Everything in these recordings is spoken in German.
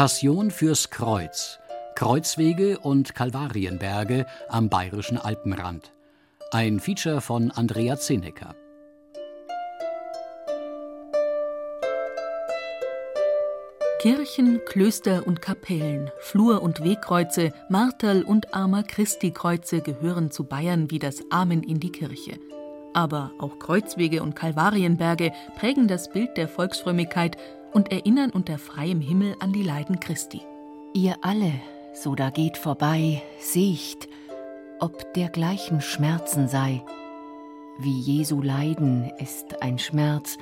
Passion fürs Kreuz. Kreuzwege und Kalvarienberge am bayerischen Alpenrand. Ein Feature von Andrea Zenecker. Kirchen, Klöster und Kapellen, Flur- und Wegkreuze, Marterl- und Armer Christi-Kreuze gehören zu Bayern wie das Amen in die Kirche. Aber auch Kreuzwege und Kalvarienberge prägen das Bild der Volksfrömmigkeit und erinnern unter freiem Himmel an die Leiden Christi. Ihr alle, so da geht vorbei, siecht, ob dergleichen Schmerzen sei. Wie Jesu Leiden ist ein Schmerz,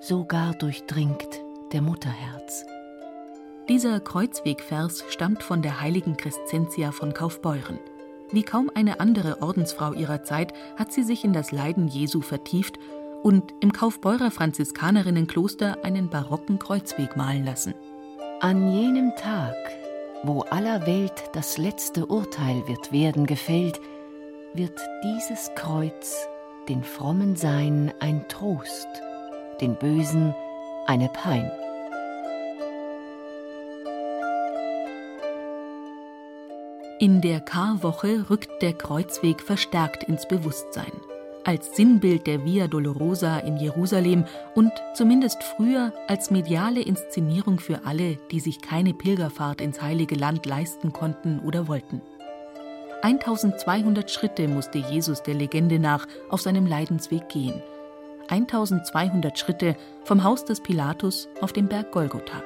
sogar durchdringt der Mutterherz. Dieser Kreuzwegvers stammt von der heiligen Crescentia von Kaufbeuren. Wie kaum eine andere Ordensfrau ihrer Zeit hat sie sich in das Leiden Jesu vertieft und im Kaufbeurer Franziskaninnenkloster einen barocken Kreuzweg malen lassen. An jenem Tag, wo aller Welt das letzte Urteil wird werden gefällt, wird dieses Kreuz den frommen Sein ein Trost, den Bösen eine Pein. In der Karwoche rückt der Kreuzweg verstärkt ins Bewusstsein als Sinnbild der Via Dolorosa in Jerusalem und zumindest früher als mediale Inszenierung für alle, die sich keine Pilgerfahrt ins heilige Land leisten konnten oder wollten. 1200 Schritte musste Jesus der Legende nach auf seinem Leidensweg gehen. 1200 Schritte vom Haus des Pilatus auf dem Berg Golgotha.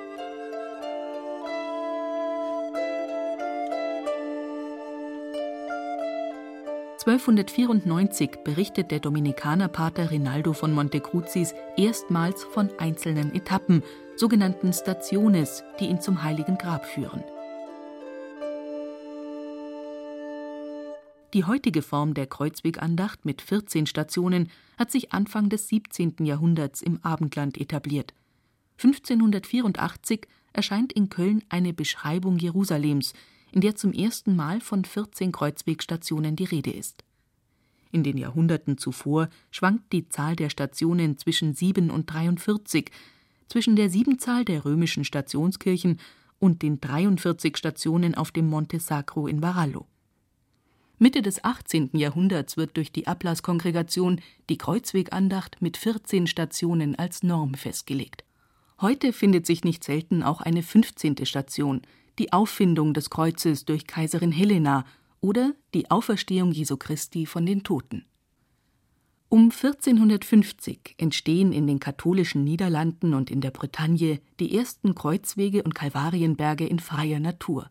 1294 berichtet der Dominikanerpater Rinaldo von Montecruzis erstmals von einzelnen Etappen, sogenannten Stationes, die ihn zum Heiligen Grab führen. Die heutige Form der Kreuzwegandacht mit 14 Stationen hat sich Anfang des 17. Jahrhunderts im Abendland etabliert. 1584 erscheint in Köln eine Beschreibung Jerusalems, in der zum ersten Mal von 14 Kreuzwegstationen die Rede ist. In den Jahrhunderten zuvor schwankt die Zahl der Stationen zwischen 7 und 43, zwischen der Siebenzahl der römischen Stationskirchen und den 43 Stationen auf dem Monte Sacro in Varallo. Mitte des 18. Jahrhunderts wird durch die Ablasskongregation die Kreuzwegandacht mit 14 Stationen als Norm festgelegt. Heute findet sich nicht selten auch eine 15. Station, die Auffindung des Kreuzes durch Kaiserin Helena oder die Auferstehung Jesu Christi von den Toten. Um 1450 entstehen in den katholischen Niederlanden und in der Bretagne die ersten Kreuzwege und Kalvarienberge in freier Natur.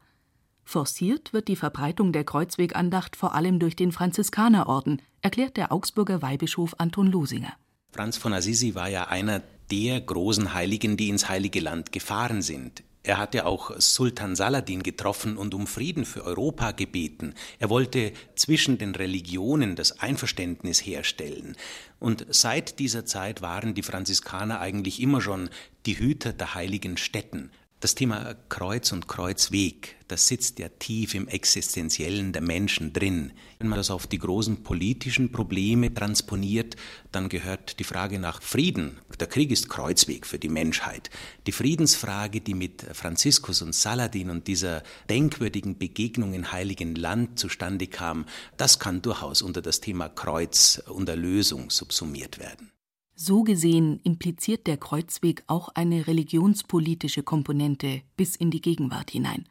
Forciert wird die Verbreitung der Kreuzwegandacht vor allem durch den Franziskanerorden, erklärt der Augsburger Weihbischof Anton Losinger. Franz von Assisi war ja einer der großen Heiligen, die ins Heilige Land gefahren sind. Er hatte auch Sultan Saladin getroffen und um Frieden für Europa gebeten. Er wollte zwischen den Religionen das Einverständnis herstellen. Und seit dieser Zeit waren die Franziskaner eigentlich immer schon die Hüter der heiligen Stätten. Das Thema Kreuz und Kreuzweg, das sitzt ja tief im Existenziellen der Menschen drin. Wenn man das auf die großen politischen Probleme transponiert, dann gehört die Frage nach Frieden. Der Krieg ist Kreuzweg für die Menschheit. Die Friedensfrage, die mit Franziskus und Saladin und dieser denkwürdigen Begegnung im Heiligen Land zustande kam, das kann durchaus unter das Thema Kreuz und Erlösung subsumiert werden. So gesehen impliziert der Kreuzweg auch eine religionspolitische Komponente bis in die Gegenwart hinein.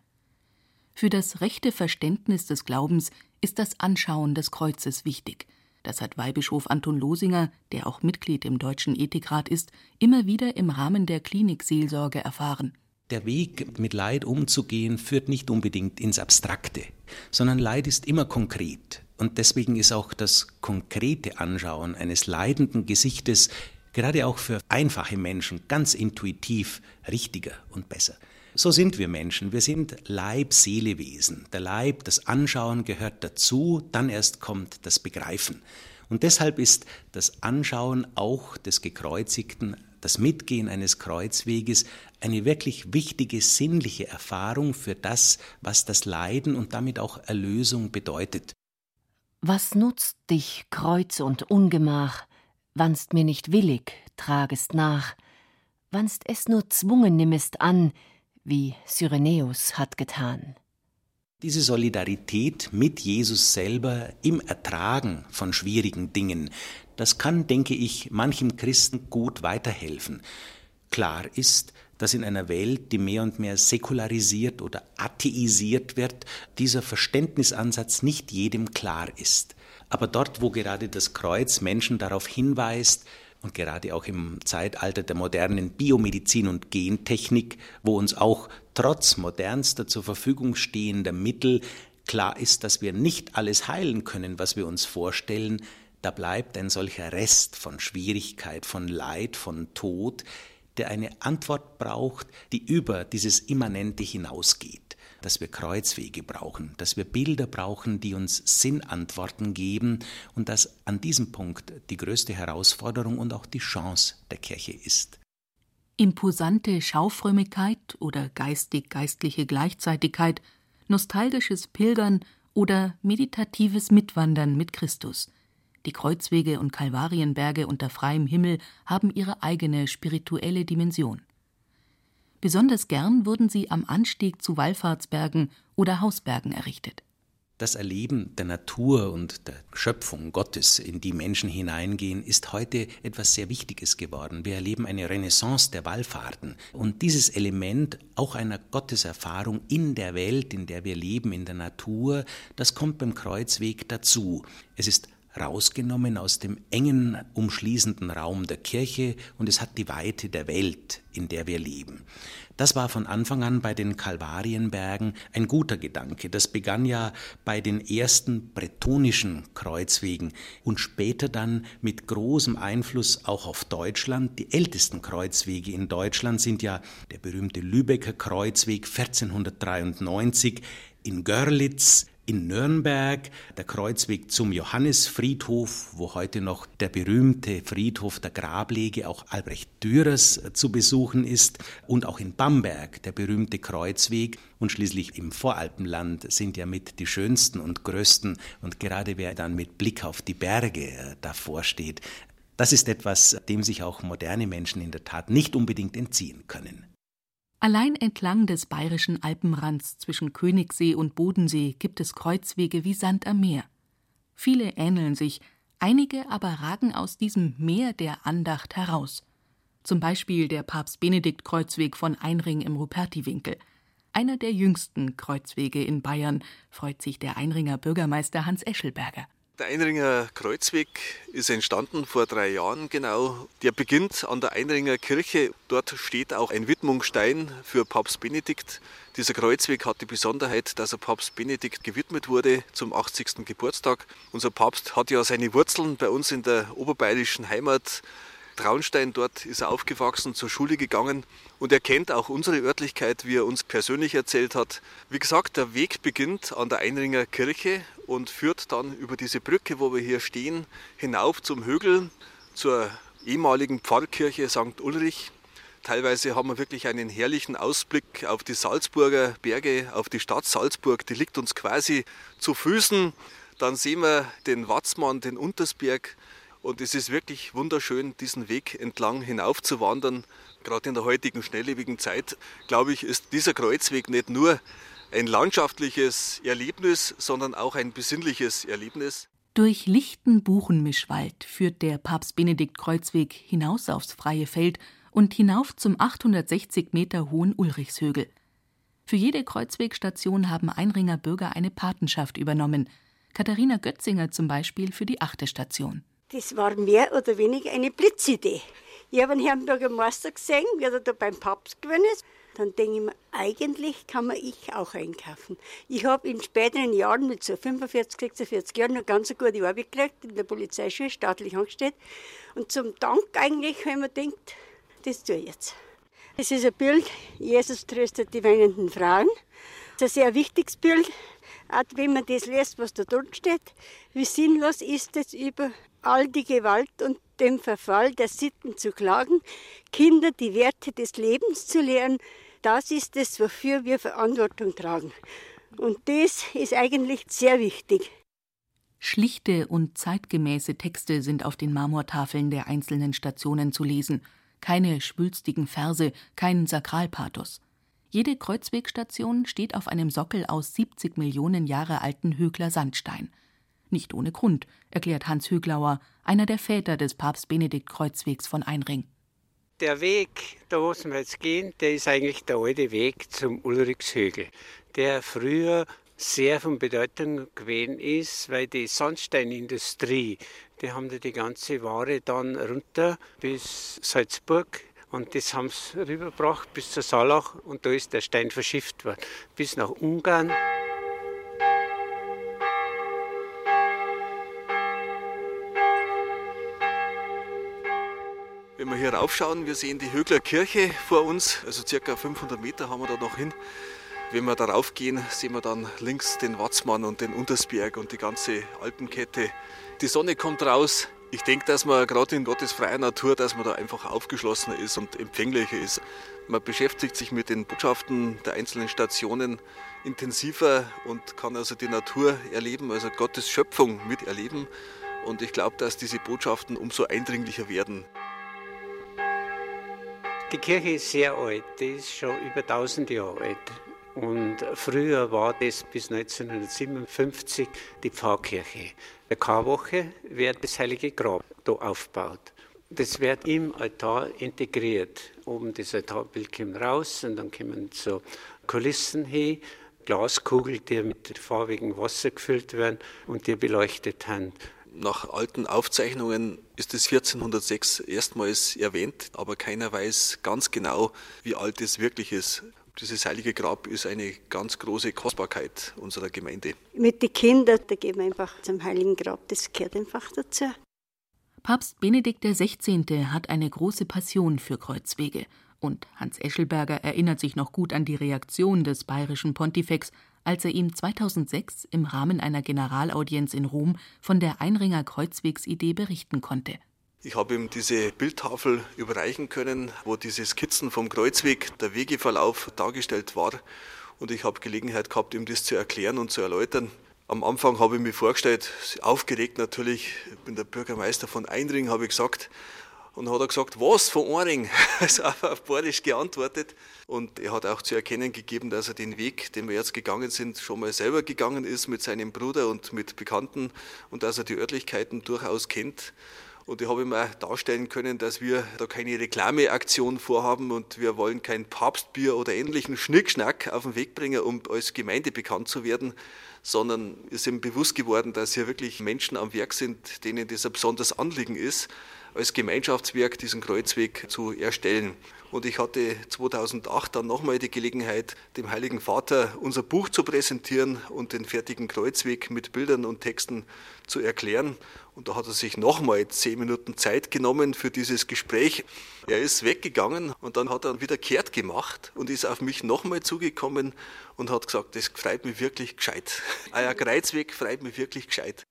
Für das rechte Verständnis des Glaubens ist das Anschauen des Kreuzes wichtig. Das hat Weihbischof Anton Losinger, der auch Mitglied im Deutschen Ethikrat ist, immer wieder im Rahmen der Klinikseelsorge erfahren. Der Weg, mit Leid umzugehen, führt nicht unbedingt ins Abstrakte, sondern Leid ist immer konkret. Und deswegen ist auch das konkrete Anschauen eines leidenden Gesichtes gerade auch für einfache Menschen ganz intuitiv richtiger und besser. So sind wir Menschen. Wir sind Leib-Seele-Wesen. Der Leib, das Anschauen gehört dazu, dann erst kommt das Begreifen. Und deshalb ist das Anschauen auch des Gekreuzigten, das Mitgehen eines Kreuzweges eine wirklich wichtige sinnliche Erfahrung für das, was das Leiden und damit auch Erlösung bedeutet. Was nutzt dich Kreuz und Ungemach, wannst mir nicht willig, tragest nach, wannst es nur zwungen nimmest an, wie Cyrenäus hat getan. Diese Solidarität mit Jesus selber im Ertragen von schwierigen Dingen, das kann, denke ich, manchem Christen gut weiterhelfen. Klar ist, dass in einer Welt, die mehr und mehr säkularisiert oder atheisiert wird, dieser Verständnisansatz nicht jedem klar ist. Aber dort, wo gerade das Kreuz Menschen darauf hinweist, und gerade auch im Zeitalter der modernen Biomedizin und Gentechnik, wo uns auch trotz modernster zur Verfügung stehender Mittel klar ist, dass wir nicht alles heilen können, was wir uns vorstellen, da bleibt ein solcher Rest von Schwierigkeit, von Leid, von Tod, der eine Antwort braucht, die über dieses Immanente hinausgeht dass wir Kreuzwege brauchen, dass wir Bilder brauchen, die uns Sinnantworten geben und dass an diesem Punkt die größte Herausforderung und auch die Chance der Kirche ist. Imposante Schaufrömmigkeit oder geistig-geistliche Gleichzeitigkeit, nostalgisches Pilgern oder meditatives Mitwandern mit Christus. Die Kreuzwege und Kalvarienberge unter freiem Himmel haben ihre eigene spirituelle Dimension. Besonders gern wurden sie am Anstieg zu Wallfahrtsbergen oder Hausbergen errichtet. Das Erleben der Natur und der Schöpfung Gottes, in die Menschen hineingehen, ist heute etwas sehr Wichtiges geworden. Wir erleben eine Renaissance der Wallfahrten. Und dieses Element auch einer Gotteserfahrung in der Welt, in der wir leben, in der Natur, das kommt beim Kreuzweg dazu. Es ist rausgenommen aus dem engen umschließenden Raum der Kirche und es hat die Weite der Welt, in der wir leben. Das war von Anfang an bei den Kalvarienbergen ein guter Gedanke. Das begann ja bei den ersten bretonischen Kreuzwegen und später dann mit großem Einfluss auch auf Deutschland. Die ältesten Kreuzwege in Deutschland sind ja der berühmte Lübecker Kreuzweg 1493 in Görlitz, in Nürnberg, der Kreuzweg zum Johannisfriedhof, wo heute noch der berühmte Friedhof der Grablege auch Albrecht Dürers äh, zu besuchen ist, und auch in Bamberg der berühmte Kreuzweg und schließlich im Voralpenland sind ja mit die schönsten und größten und gerade wer dann mit Blick auf die Berge äh, davor steht, das ist etwas, dem sich auch moderne Menschen in der Tat nicht unbedingt entziehen können. Allein entlang des bayerischen Alpenrands zwischen Königssee und Bodensee gibt es Kreuzwege wie Sand am Meer. Viele ähneln sich, einige aber ragen aus diesem Meer der Andacht heraus. Zum Beispiel der Papst-Benedikt-Kreuzweg von Einring im Rupertiwinkel. Einer der jüngsten Kreuzwege in Bayern, freut sich der Einringer Bürgermeister Hans Eschelberger. Der Einringer Kreuzweg ist entstanden vor drei Jahren genau. Der beginnt an der Einringer Kirche. Dort steht auch ein Widmungsstein für Papst Benedikt. Dieser Kreuzweg hat die Besonderheit, dass er Papst Benedikt gewidmet wurde zum 80. Geburtstag. Unser Papst hat ja seine Wurzeln bei uns in der oberbayerischen Heimat Traunstein, dort ist er aufgewachsen, zur Schule gegangen und er kennt auch unsere Örtlichkeit, wie er uns persönlich erzählt hat. Wie gesagt, der Weg beginnt an der Einringer Kirche und führt dann über diese Brücke, wo wir hier stehen, hinauf zum Hügel, zur ehemaligen Pfarrkirche St. Ulrich. Teilweise haben wir wirklich einen herrlichen Ausblick auf die Salzburger Berge, auf die Stadt Salzburg. Die liegt uns quasi zu Füßen. Dann sehen wir den Watzmann, den Untersberg und es ist wirklich wunderschön, diesen Weg entlang hinauf zu wandern. Gerade in der heutigen schnelllebigen Zeit, glaube ich, ist dieser Kreuzweg nicht nur ein landschaftliches Erlebnis, sondern auch ein besinnliches Erlebnis. Durch lichten Buchenmischwald führt der Papst Benedikt Kreuzweg hinaus aufs freie Feld und hinauf zum 860 Meter hohen Ulrichshögel. Für jede Kreuzwegstation haben Einringer Bürger eine Patenschaft übernommen. Katharina Götzinger zum Beispiel für die achte Station. Das war mehr oder weniger eine Blitzidee. Ich habe einen Herrn Bürgermeister gesehen, wie er da beim Papst gewesen ist. Dann denke ich mir, eigentlich kann man ich auch einkaufen. Ich habe in späteren Jahren mit so 45, 46 Jahren noch ganz eine gute Arbeit gekriegt, in der Polizeischule, staatlich angestellt. Und zum Dank eigentlich, wenn man denkt, das tue ich jetzt. Es ist ein Bild, Jesus tröstet die weinenden Frauen. Das ist ein sehr wichtiges Bild, auch wenn man das liest, was da drin steht. Wie sinnlos ist es, über all die Gewalt und den Verfall der Sitten zu klagen, Kinder die Werte des Lebens zu lehren. Das ist es, wofür wir Verantwortung tragen. Und das ist eigentlich sehr wichtig. Schlichte und zeitgemäße Texte sind auf den Marmortafeln der einzelnen Stationen zu lesen. Keine schwülstigen Verse, kein Sakralpathos. Jede Kreuzwegstation steht auf einem Sockel aus 70 Millionen Jahre alten Högler Sandstein. Nicht ohne Grund, erklärt Hans Höglauer, einer der Väter des Papst Benedikt Kreuzwegs von Einring. Der Weg, da wo wir jetzt gehen, der ist eigentlich der alte Weg zum Ulrichshögel, der früher sehr von Bedeutung gewesen ist, weil die Sandsteinindustrie, die haben da die ganze Ware dann runter bis Salzburg und das haben sie rübergebracht bis zur Salach und da ist der Stein verschifft worden. Bis nach Ungarn. Wenn wir hier raufschauen, wir sehen die Högler Kirche vor uns, also circa 500 Meter haben wir da noch hin. Wenn wir darauf gehen, sehen wir dann links den Watzmann und den Untersberg und die ganze Alpenkette. Die Sonne kommt raus, ich denke, dass man gerade in Gottes freier Natur, dass man da einfach aufgeschlossener ist und empfänglicher ist. Man beschäftigt sich mit den Botschaften der einzelnen Stationen intensiver und kann also die Natur erleben, also Gottes Schöpfung miterleben. Und ich glaube, dass diese Botschaften umso eindringlicher werden. Die Kirche ist sehr alt, die ist schon über 1000 Jahre alt. Und früher war das bis 1957 die Pfarrkirche. Der Karwoche wird das Heilige Grab da aufgebaut. Das wird im Altar integriert. Oben das Altarbild kommt raus und dann kommen so Kulissen hin, Glaskugeln, die mit farbigem Wasser gefüllt werden und die beleuchtet haben. Nach alten Aufzeichnungen ist es 1406 erstmals erwähnt, aber keiner weiß ganz genau, wie alt es wirklich ist. Dieses heilige Grab ist eine ganz große Kostbarkeit unserer Gemeinde. Mit den Kindern, da gehen wir einfach zum heiligen Grab, das gehört einfach dazu. Papst Benedikt XVI. hat eine große Passion für Kreuzwege. Und Hans Eschelberger erinnert sich noch gut an die Reaktion des bayerischen Pontifex, als er ihm 2006 im Rahmen einer Generalaudienz in Rom von der Einringer Kreuzwegsidee berichten konnte. Ich habe ihm diese Bildtafel überreichen können, wo diese Skizzen vom Kreuzweg, der Wegeverlauf dargestellt war. Und ich habe Gelegenheit gehabt, ihm das zu erklären und zu erläutern. Am Anfang habe ich mich vorgestellt, aufgeregt natürlich, ich bin der Bürgermeister von Einring, habe ich gesagt. Und hat er gesagt, was von Einring? Also auf Bayerisch geantwortet. Und er hat auch zu erkennen gegeben, dass er den Weg, den wir jetzt gegangen sind, schon mal selber gegangen ist mit seinem Bruder und mit Bekannten und dass er die Örtlichkeiten durchaus kennt. Und ich habe ihm auch darstellen können, dass wir da keine Reklameaktion vorhaben und wir wollen kein Papstbier oder ähnlichen Schnickschnack auf den Weg bringen, um als Gemeinde bekannt zu werden, sondern ist ihm bewusst geworden, dass hier wirklich Menschen am Werk sind, denen das ein besonderes Anliegen ist, als Gemeinschaftswerk diesen Kreuzweg zu erstellen. Und ich hatte 2008 dann nochmal die Gelegenheit, dem Heiligen Vater unser Buch zu präsentieren und den fertigen Kreuzweg mit Bildern und Texten zu erklären. Und da hat er sich nochmal zehn Minuten Zeit genommen für dieses Gespräch. Er ist weggegangen und dann hat er wieder kehrt gemacht und ist auf mich nochmal zugekommen und hat gesagt, das freut mich wirklich gescheit. Euer Kreuzweg freut mich wirklich gescheit.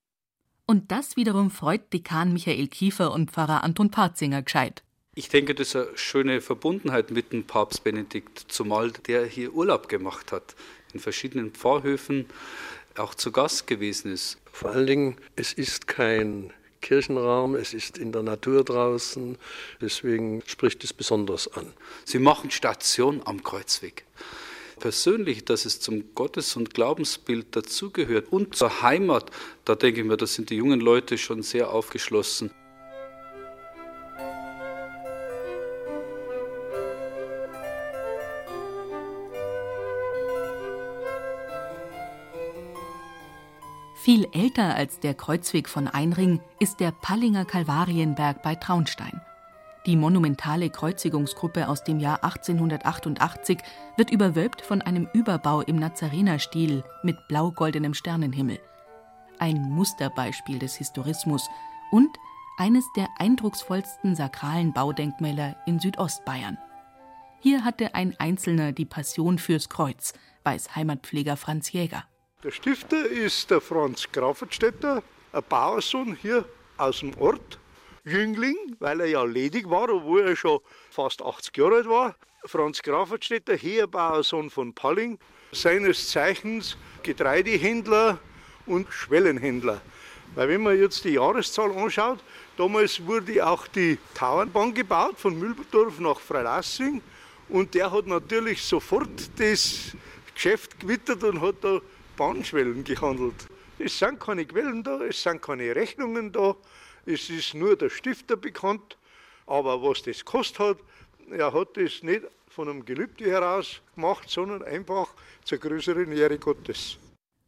Und das wiederum freut Dekan Michael Kiefer und Pfarrer Anton Patzinger gescheit. Ich denke, das ist eine schöne Verbundenheit mit dem Papst Benedikt, zumal der hier Urlaub gemacht hat, in verschiedenen Pfarrhöfen auch zu Gast gewesen ist. Vor allen Dingen, es ist kein Kirchenraum, es ist in der Natur draußen, deswegen spricht es besonders an. Sie machen Station am Kreuzweg. Persönlich, dass es zum Gottes- und Glaubensbild dazugehört und zur Heimat, da denke ich mir, da sind die jungen Leute schon sehr aufgeschlossen. Viel älter als der Kreuzweg von Einring ist der Pallinger Kalvarienberg bei Traunstein. Die monumentale Kreuzigungsgruppe aus dem Jahr 1888 wird überwölbt von einem Überbau im Nazarenerstil mit blau-goldenem Sternenhimmel. Ein Musterbeispiel des Historismus und eines der eindrucksvollsten sakralen Baudenkmäler in Südostbayern. Hier hatte ein Einzelner die Passion fürs Kreuz, weiß Heimatpfleger Franz Jäger. Der Stifter ist der Franz Grafenstädter, ein Bauersohn hier aus dem Ort. Jüngling, weil er ja ledig war, obwohl er schon fast 80 Jahre alt war. Franz Grafenstädter, Heerbauersohn von Palling, seines Zeichens Getreidehändler und Schwellenhändler. Weil wenn man jetzt die Jahreszahl anschaut, damals wurde auch die Tauernbahn gebaut von Mühlberdorf nach Freilassing und der hat natürlich sofort das Geschäft gewittert und hat da Bahnschwellen gehandelt. Es sind keine Quellen da, es sind keine Rechnungen da, es ist nur der Stifter bekannt. Aber was das kostet hat, er hat das nicht von einem Gelübde heraus gemacht, sondern einfach zur größeren Ehre Gottes.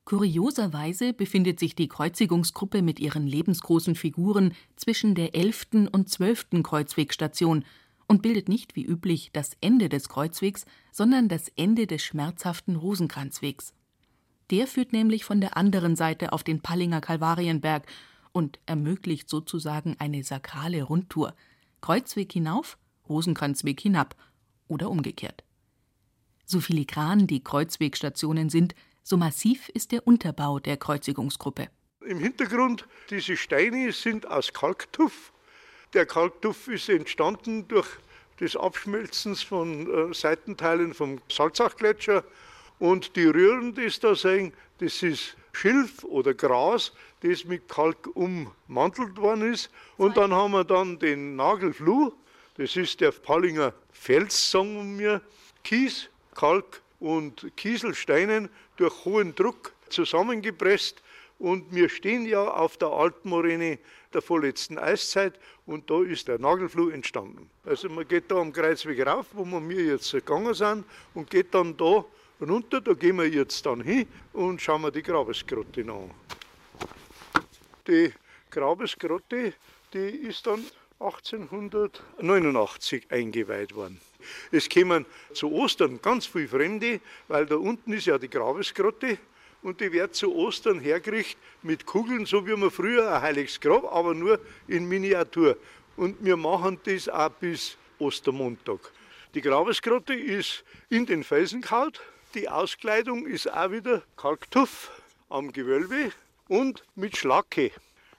Kurioserweise befindet sich die Kreuzigungsgruppe mit ihren lebensgroßen Figuren zwischen der 11. und 12. Kreuzwegstation und bildet nicht wie üblich das Ende des Kreuzwegs, sondern das Ende des schmerzhaften Rosenkranzwegs. Der führt nämlich von der anderen Seite auf den Pallinger Kalvarienberg und ermöglicht sozusagen eine sakrale Rundtour. Kreuzweg hinauf, Rosenkranzweg hinab oder umgekehrt. So filigran die Kreuzwegstationen sind, so massiv ist der Unterbau der Kreuzigungsgruppe. Im Hintergrund, diese Steine sind aus Kalktuff. Der Kalktuff ist entstanden durch das Abschmelzen von äh, Seitenteilen vom Salzachgletscher. Und die Röhren, die da sehen, das ist Schilf oder Gras, das mit Kalk ummantelt worden ist. Und dann haben wir dann den Nagelfluh, das ist der Pallinger Fels, sagen wir, Kies, Kalk und Kieselsteinen durch hohen Druck zusammengepresst. Und wir stehen ja auf der Altmoräne der vorletzten Eiszeit und da ist der Nagelfluh entstanden. Also man geht da am Kreuzweg rauf, wo wir jetzt gegangen sind und geht dann da runter, da gehen wir jetzt dann hin und schauen wir die Grabesgrotte an. Die Grabesgrotte, die ist dann 1889 eingeweiht worden. Es kämen zu Ostern ganz viele Fremde, weil da unten ist ja die Grabesgrotte und die wird zu Ostern hergerichtet mit Kugeln, so wie man früher ein heiliges Grab, aber nur in Miniatur. Und wir machen das auch bis Ostermontag. Die Grabesgrotte ist in den Felsen kaut. Die Auskleidung ist auch wieder Kalktuff am Gewölbe und mit Schlacke.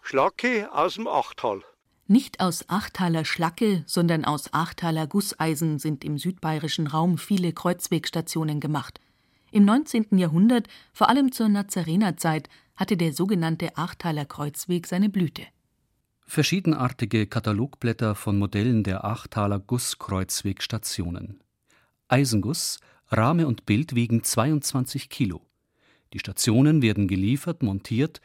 Schlacke aus dem Achtal. Nicht aus Achtaler Schlacke, sondern aus Achtaler Gusseisen sind im südbayerischen Raum viele Kreuzwegstationen gemacht. Im 19. Jahrhundert, vor allem zur Nazarenerzeit, hatte der sogenannte Achtaler Kreuzweg seine Blüte. Verschiedenartige Katalogblätter von Modellen der Achtaler Gusskreuzwegstationen. Eisenguss, Rahme und Bild wiegen 22 Kilo. Die Stationen werden geliefert, montiert,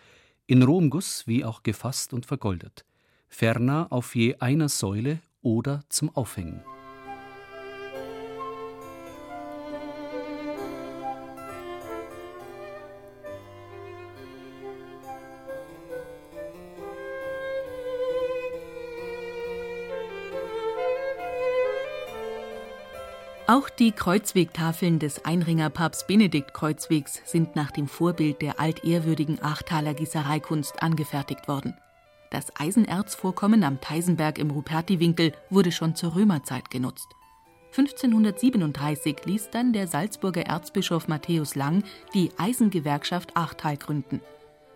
in rohem Guss wie auch gefasst und vergoldet ferner auf je einer Säule oder zum Aufhängen. Auch die Kreuzwegtafeln des Einringer Papst Benedikt Kreuzwegs sind nach dem Vorbild der altehrwürdigen Achtaler Gießereikunst angefertigt worden. Das Eisenerzvorkommen am Teisenberg im Rupertiwinkel wurde schon zur Römerzeit genutzt. 1537 ließ dann der Salzburger Erzbischof Matthäus Lang die Eisengewerkschaft Achtal gründen.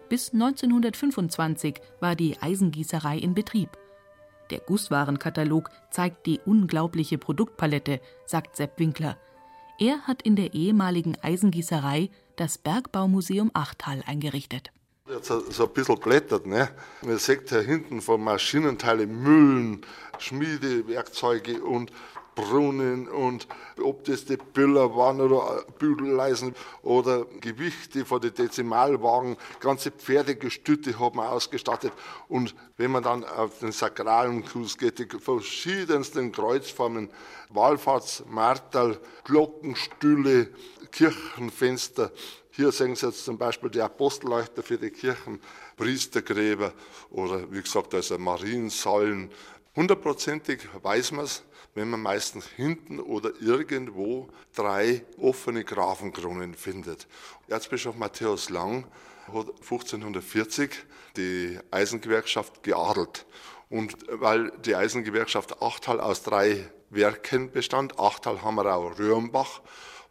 Bis 1925 war die Eisengießerei in Betrieb. Der Gusswarenkatalog zeigt die unglaubliche Produktpalette, sagt Sepp Winkler. Er hat in der ehemaligen Eisengießerei das Bergbaumuseum Achtal eingerichtet jetzt so ein bisschen blättert. Ne? Man sieht hier hinten von Maschinenteile, Mühlen, Schmiedewerkzeuge und Brunnen und ob das die Büller waren oder Bügeleisen oder Gewichte von den Dezimalwagen, ganze Pferdegestütte hat man ausgestattet. Und wenn man dann auf den sakralen Kurs geht, die verschiedensten Kreuzformen, Wallfahrtsmartel, Glockenstühle, Kirchenfenster, hier sehen Sie jetzt zum Beispiel die Apostelleuchter für die Kirchen, Priestergräber oder wie gesagt, also Mariensäulen. Hundertprozentig weiß man es, wenn man meistens hinten oder irgendwo drei offene Grafenkronen findet. Erzbischof Matthäus Lang hat 1540 die Eisengewerkschaft geadelt. Und weil die Eisengewerkschaft Achtal aus drei Werken bestand, Achtal, Hammerau, Röhrenbach,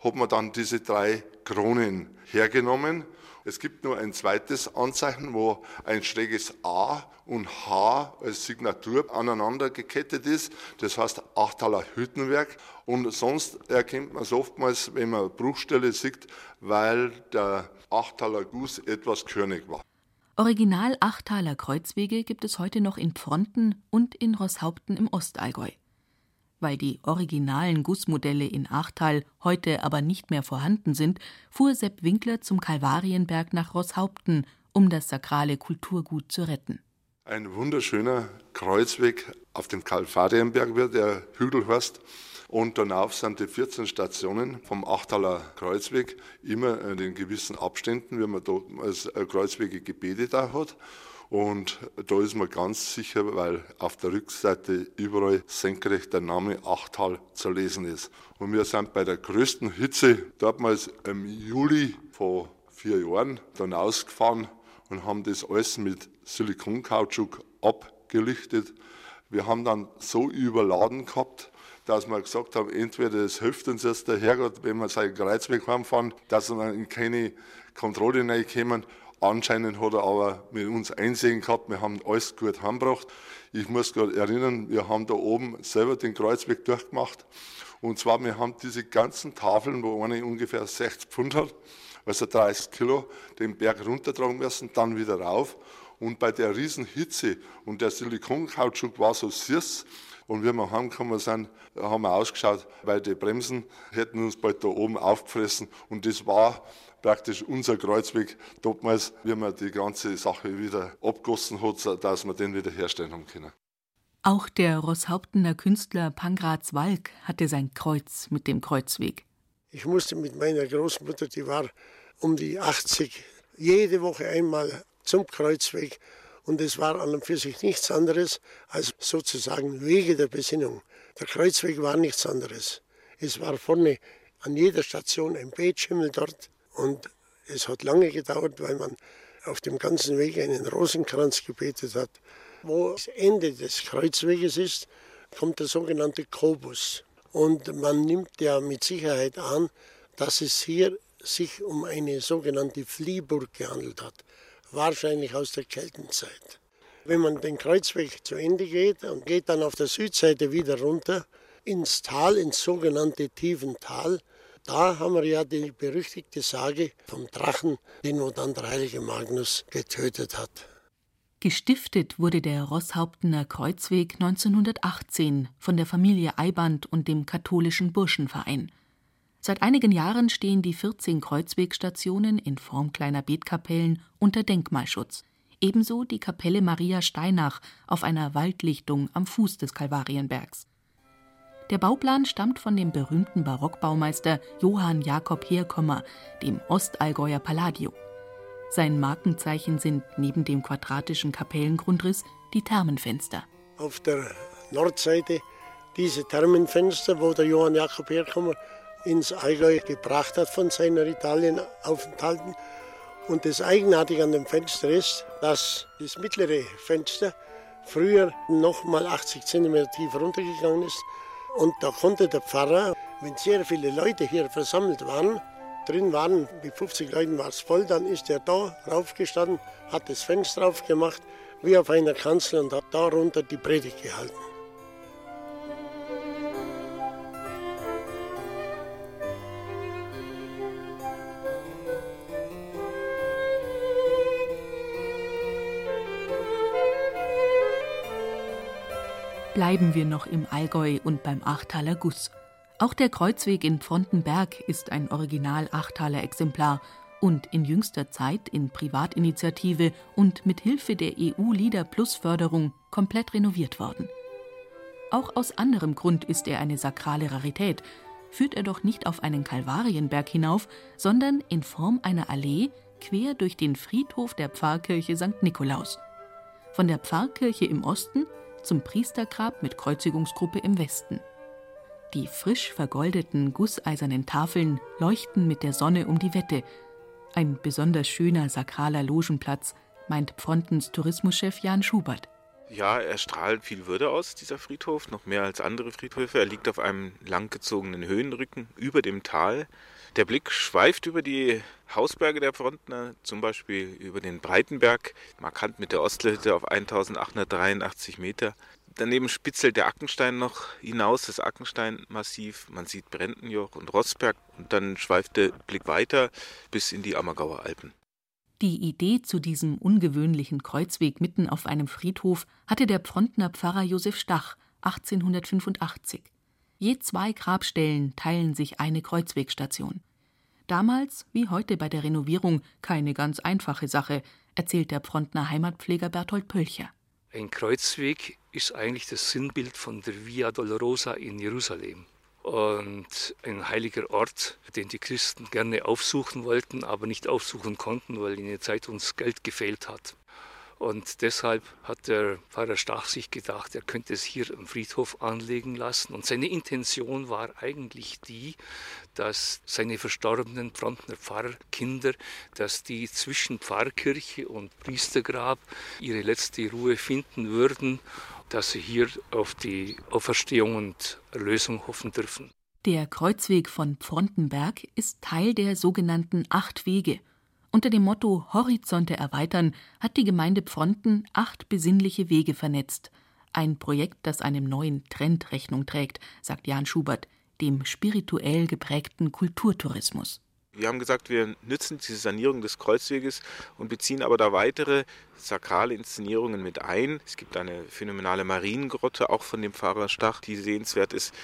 hat man dann diese drei Kronen hergenommen. Es gibt nur ein zweites Anzeichen, wo ein schräges A und H als Signatur aneinander gekettet ist. Das heißt Achtaler Hüttenwerk. Und sonst erkennt man es oftmals, wenn man Bruchstelle sieht, weil der Achtaler Guss etwas körnig war. Original Achtaler Kreuzwege gibt es heute noch in Pfronten und in Rosshaupten im Ostallgäu. Weil die originalen Gussmodelle in Achtal heute aber nicht mehr vorhanden sind, fuhr Sepp Winkler zum Kalvarienberg nach Rosshaupten, um das sakrale Kulturgut zu retten. Ein wunderschöner Kreuzweg auf dem Kalvarienberg wird der Hügel heißt. Und danach sind die 14 Stationen vom Achtaler Kreuzweg immer in gewissen Abständen, wie man dort als Kreuzwege gebetet hat. Und da ist man ganz sicher, weil auf der Rückseite überall senkrecht der Name Achtal zu lesen ist. Und wir sind bei der größten Hitze damals im Juli vor vier Jahren dann ausgefahren und haben das alles mit Silikonkautschuk abgelichtet. Wir haben dann so überladen gehabt, dass wir gesagt haben, entweder es hilft uns jetzt der Herrgott, wenn wir seinen Kreuzweg heimfahren, dass wir in keine Kontrolle reinkommen. Anscheinend hat er aber mit uns einsehen gehabt, wir haben alles gut heimgebracht. Ich muss gerade erinnern, wir haben da oben selber den Kreuzweg durchgemacht. Und zwar, wir haben diese ganzen Tafeln, wo eine ungefähr 60 Pfund hat, also 30 Kilo, den Berg runtertragen müssen, dann wieder rauf. Und bei der Riesenhitze und der Silikonkautschuk war so süß, und wir heimgekommen sind, haben wir ausgeschaut, weil die Bremsen hätten uns bald da oben aufgefressen. Und das war praktisch unser Kreuzweg damals, wie man die ganze Sache wieder abgossen hat, dass wir den wieder herstellen haben können. Auch der Rosshauptener Künstler Pangratz Walk hatte sein Kreuz mit dem Kreuzweg. Ich musste mit meiner Großmutter, die war um die 80, jede Woche einmal zum Kreuzweg und es war an und für sich nichts anderes als sozusagen Wege der Besinnung. Der Kreuzweg war nichts anderes. Es war vorne an jeder Station ein Betschimmel dort und es hat lange gedauert, weil man auf dem ganzen Weg einen Rosenkranz gebetet hat. Wo das Ende des Kreuzweges ist, kommt der sogenannte Kobus. Und man nimmt ja mit Sicherheit an, dass es hier sich um eine sogenannte Fliehburg gehandelt hat wahrscheinlich aus der Keltenzeit. Wenn man den Kreuzweg zu Ende geht und geht dann auf der Südseite wieder runter ins Tal, ins sogenannte Tiefental, da haben wir ja die berüchtigte Sage vom Drachen, den wo dann der heilige Magnus getötet hat. Gestiftet wurde der Rosshauptener Kreuzweg 1918 von der Familie Eiband und dem katholischen Burschenverein. Seit einigen Jahren stehen die 14 Kreuzwegstationen in Form kleiner Betkapellen unter Denkmalschutz. Ebenso die Kapelle Maria Steinach auf einer Waldlichtung am Fuß des Kalvarienbergs. Der Bauplan stammt von dem berühmten Barockbaumeister Johann Jakob Herkommer, dem Ostallgäuer Palladio. Sein Markenzeichen sind neben dem quadratischen Kapellengrundriss die Thermenfenster. Auf der Nordseite diese Thermenfenster, wo der Johann Jakob Herkommer ins Allgäu gebracht hat von seiner Italienaufenthalten. Und das Eigenartige an dem Fenster ist, dass das mittlere Fenster früher noch mal 80 cm tief runtergegangen ist. Und da konnte der Pfarrer, wenn sehr viele Leute hier versammelt waren, drin waren, mit 50 Leuten war es voll, dann ist er da raufgestanden, hat das Fenster aufgemacht, wie auf einer Kanzel und hat darunter die Predigt gehalten. Bleiben wir noch im Allgäu und beim Achtaler Guss. Auch der Kreuzweg in Pfrontenberg ist ein Original Achtaler Exemplar und in jüngster Zeit in Privatinitiative und mit Hilfe der EU Leader Plus Förderung komplett renoviert worden. Auch aus anderem Grund ist er eine sakrale Rarität, führt er doch nicht auf einen Kalvarienberg hinauf, sondern in Form einer Allee quer durch den Friedhof der Pfarrkirche St. Nikolaus. Von der Pfarrkirche im Osten zum Priestergrab mit Kreuzigungsgruppe im Westen. Die frisch vergoldeten gusseisernen Tafeln leuchten mit der Sonne um die Wette. Ein besonders schöner sakraler Logenplatz, meint Pfrontens Tourismuschef Jan Schubert. Ja, er strahlt viel Würde aus, dieser Friedhof, noch mehr als andere Friedhöfe. Er liegt auf einem langgezogenen Höhenrücken über dem Tal. Der Blick schweift über die Hausberge der Frontner, zum Beispiel über den Breitenberg, markant mit der Ostlehütte auf 1883 Meter. Daneben spitzelt der Ackenstein noch hinaus, das Ackensteinmassiv. Man sieht Brendenjoch und Rossberg und dann schweift der Blick weiter bis in die Ammergauer Alpen. Die Idee zu diesem ungewöhnlichen Kreuzweg mitten auf einem Friedhof hatte der Pfrontner Pfarrer Josef Stach 1885. Je zwei Grabstellen teilen sich eine Kreuzwegstation. Damals, wie heute bei der Renovierung, keine ganz einfache Sache, erzählt der Pfrontner Heimatpfleger Berthold Pölcher. Ein Kreuzweg ist eigentlich das Sinnbild von der Via Dolorosa in Jerusalem und ein heiliger Ort, den die Christen gerne aufsuchen wollten, aber nicht aufsuchen konnten, weil in der Zeit uns Geld gefehlt hat. Und deshalb hat der Pfarrer Stach sich gedacht, er könnte es hier im Friedhof anlegen lassen. Und seine Intention war eigentlich die, dass seine verstorbenen Frontner Pfarrkinder, dass die zwischen Pfarrkirche und Priestergrab ihre letzte Ruhe finden würden dass sie hier auf die Auferstehung und Erlösung hoffen dürfen. Der Kreuzweg von Pfrontenberg ist Teil der sogenannten Acht Wege. Unter dem Motto Horizonte erweitern hat die Gemeinde Pfronten acht besinnliche Wege vernetzt. Ein Projekt, das einem neuen Trend Rechnung trägt, sagt Jan Schubert, dem spirituell geprägten Kulturtourismus. Wir haben gesagt, wir nützen diese Sanierung des Kreuzweges und beziehen aber da weitere sakrale Inszenierungen mit ein. Es gibt eine phänomenale Mariengrotte, auch von dem Pfarrer Stach, die sehenswert ist.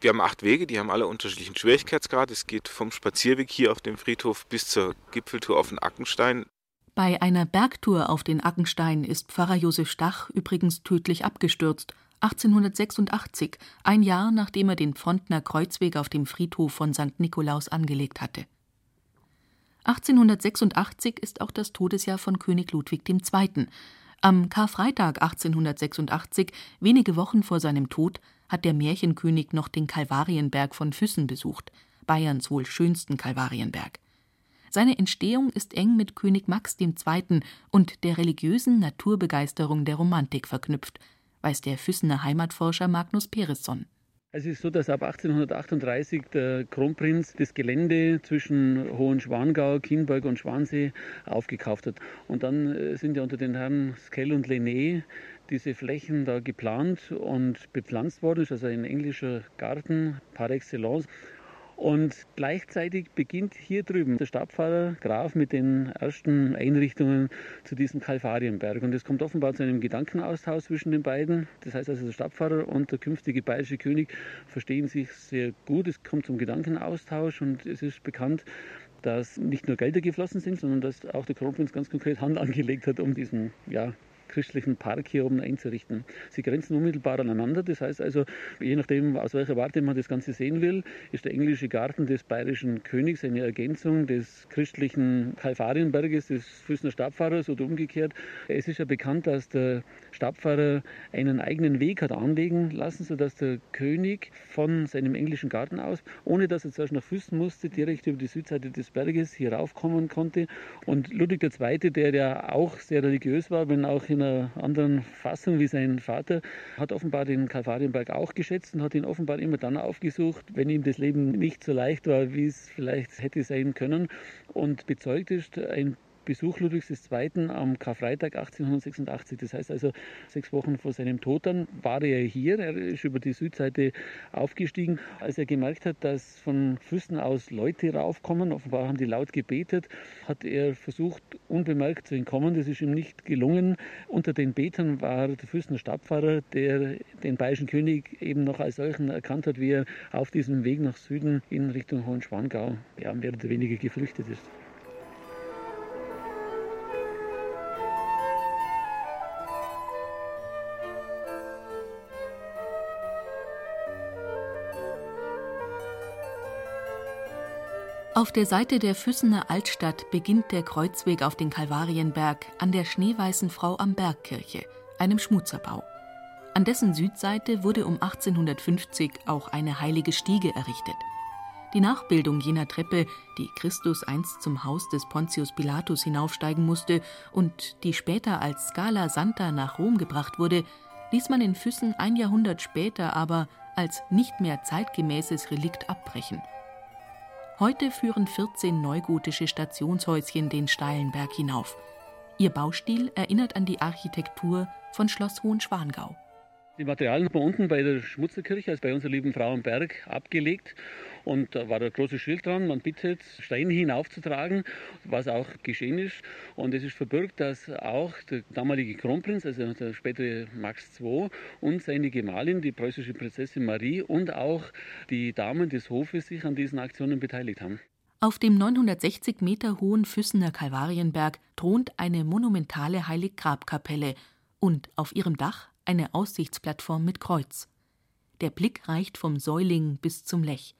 Wir haben acht Wege, die haben alle unterschiedlichen Schwierigkeitsgrad. Es geht vom Spazierweg hier auf dem Friedhof bis zur Gipfeltour auf den Ackenstein. Bei einer Bergtour auf den Ackenstein ist Pfarrer Josef Stach übrigens tödlich abgestürzt. 1886, ein Jahr nachdem er den Frontner Kreuzweg auf dem Friedhof von St. Nikolaus angelegt hatte. 1886 ist auch das Todesjahr von König Ludwig II. Am Karfreitag 1886, wenige Wochen vor seinem Tod, hat der Märchenkönig noch den Kalvarienberg von Füssen besucht, Bayerns wohl schönsten Kalvarienberg. Seine Entstehung ist eng mit König Max II. und der religiösen Naturbegeisterung der Romantik verknüpft, weiß der Füssener Heimatforscher Magnus Peresson. Es ist so, dass ab 1838 der Kronprinz das Gelände zwischen Hohenschwangau, Kienberg und Schwansee aufgekauft hat. Und dann äh, sind ja unter den Herren Skell und Lené diese Flächen da geplant und bepflanzt worden. Das ist also ein englischer Garten par excellence. Und gleichzeitig beginnt hier drüben der Stadtpfarrer Graf mit den ersten Einrichtungen zu diesem Kalvarienberg. Und es kommt offenbar zu einem Gedankenaustausch zwischen den beiden. Das heißt also, der Stadtpfarrer und der künftige bayerische König verstehen sich sehr gut. Es kommt zum Gedankenaustausch und es ist bekannt, dass nicht nur Gelder geflossen sind, sondern dass auch der Kronprinz ganz konkret Hand angelegt hat, um diesen ja, christlichen Park hier oben einzurichten. Sie grenzen unmittelbar aneinander, das heißt also, je nachdem, aus welcher Warte man das Ganze sehen will, ist der englische Garten des bayerischen Königs eine Ergänzung des christlichen Kalvarienberges, des Füßner Stabfahrers oder umgekehrt. Es ist ja bekannt, dass der Stabfahrer einen eigenen Weg hat anlegen lassen, sodass der König von seinem englischen Garten aus, ohne dass er zuerst nach Füßen musste, direkt über die Südseite des Berges hier raufkommen konnte. Und Ludwig II., der ja auch sehr religiös war, wenn auch in einer anderen Fassung wie sein Vater, hat offenbar den Kalvarienberg auch geschätzt und hat ihn offenbar immer dann aufgesucht, wenn ihm das Leben nicht so leicht war, wie es vielleicht hätte sein können. Und bezeugt ist ein Besuch Ludwigs II. am Karfreitag 1886. Das heißt also, sechs Wochen vor seinem Tod dann war er hier. Er ist über die Südseite aufgestiegen. Als er gemerkt hat, dass von Füssen aus Leute raufkommen, offenbar haben die laut gebetet, hat er versucht, unbemerkt zu entkommen. Das ist ihm nicht gelungen. Unter den Betern war der Fürstener Stadtpfarrer, der den bayerischen König eben noch als solchen erkannt hat, wie er auf diesem Weg nach Süden in Richtung Hohenschwangau ja, mehr oder weniger geflüchtet ist. Auf der Seite der Füssener Altstadt beginnt der Kreuzweg auf den Kalvarienberg an der Schneeweißen Frau am Bergkirche, einem Schmutzerbau. An dessen Südseite wurde um 1850 auch eine heilige Stiege errichtet. Die Nachbildung jener Treppe, die Christus einst zum Haus des Pontius Pilatus hinaufsteigen musste und die später als Scala Santa nach Rom gebracht wurde, ließ man in Füssen ein Jahrhundert später aber als nicht mehr zeitgemäßes Relikt abbrechen. Heute führen 14 neugotische Stationshäuschen den steilen Berg hinauf. Ihr Baustil erinnert an die Architektur von Schloss Hohenschwangau. Die Materialien haben wir unten bei der Schmutzerkirche, also bei unserer lieben Frau am Berg, abgelegt. Und da war ein großes Schild dran, man bittet, Steine hinaufzutragen, was auch geschehen ist. Und es ist verbürgt, dass auch der damalige Kronprinz, also der spätere Max II und seine Gemahlin, die preußische Prinzessin Marie und auch die Damen des Hofes sich an diesen Aktionen beteiligt haben. Auf dem 960 Meter hohen Füssener Kalvarienberg thront eine monumentale Heiliggrabkapelle und auf ihrem Dach eine Aussichtsplattform mit Kreuz. Der Blick reicht vom Säuling bis zum Lech.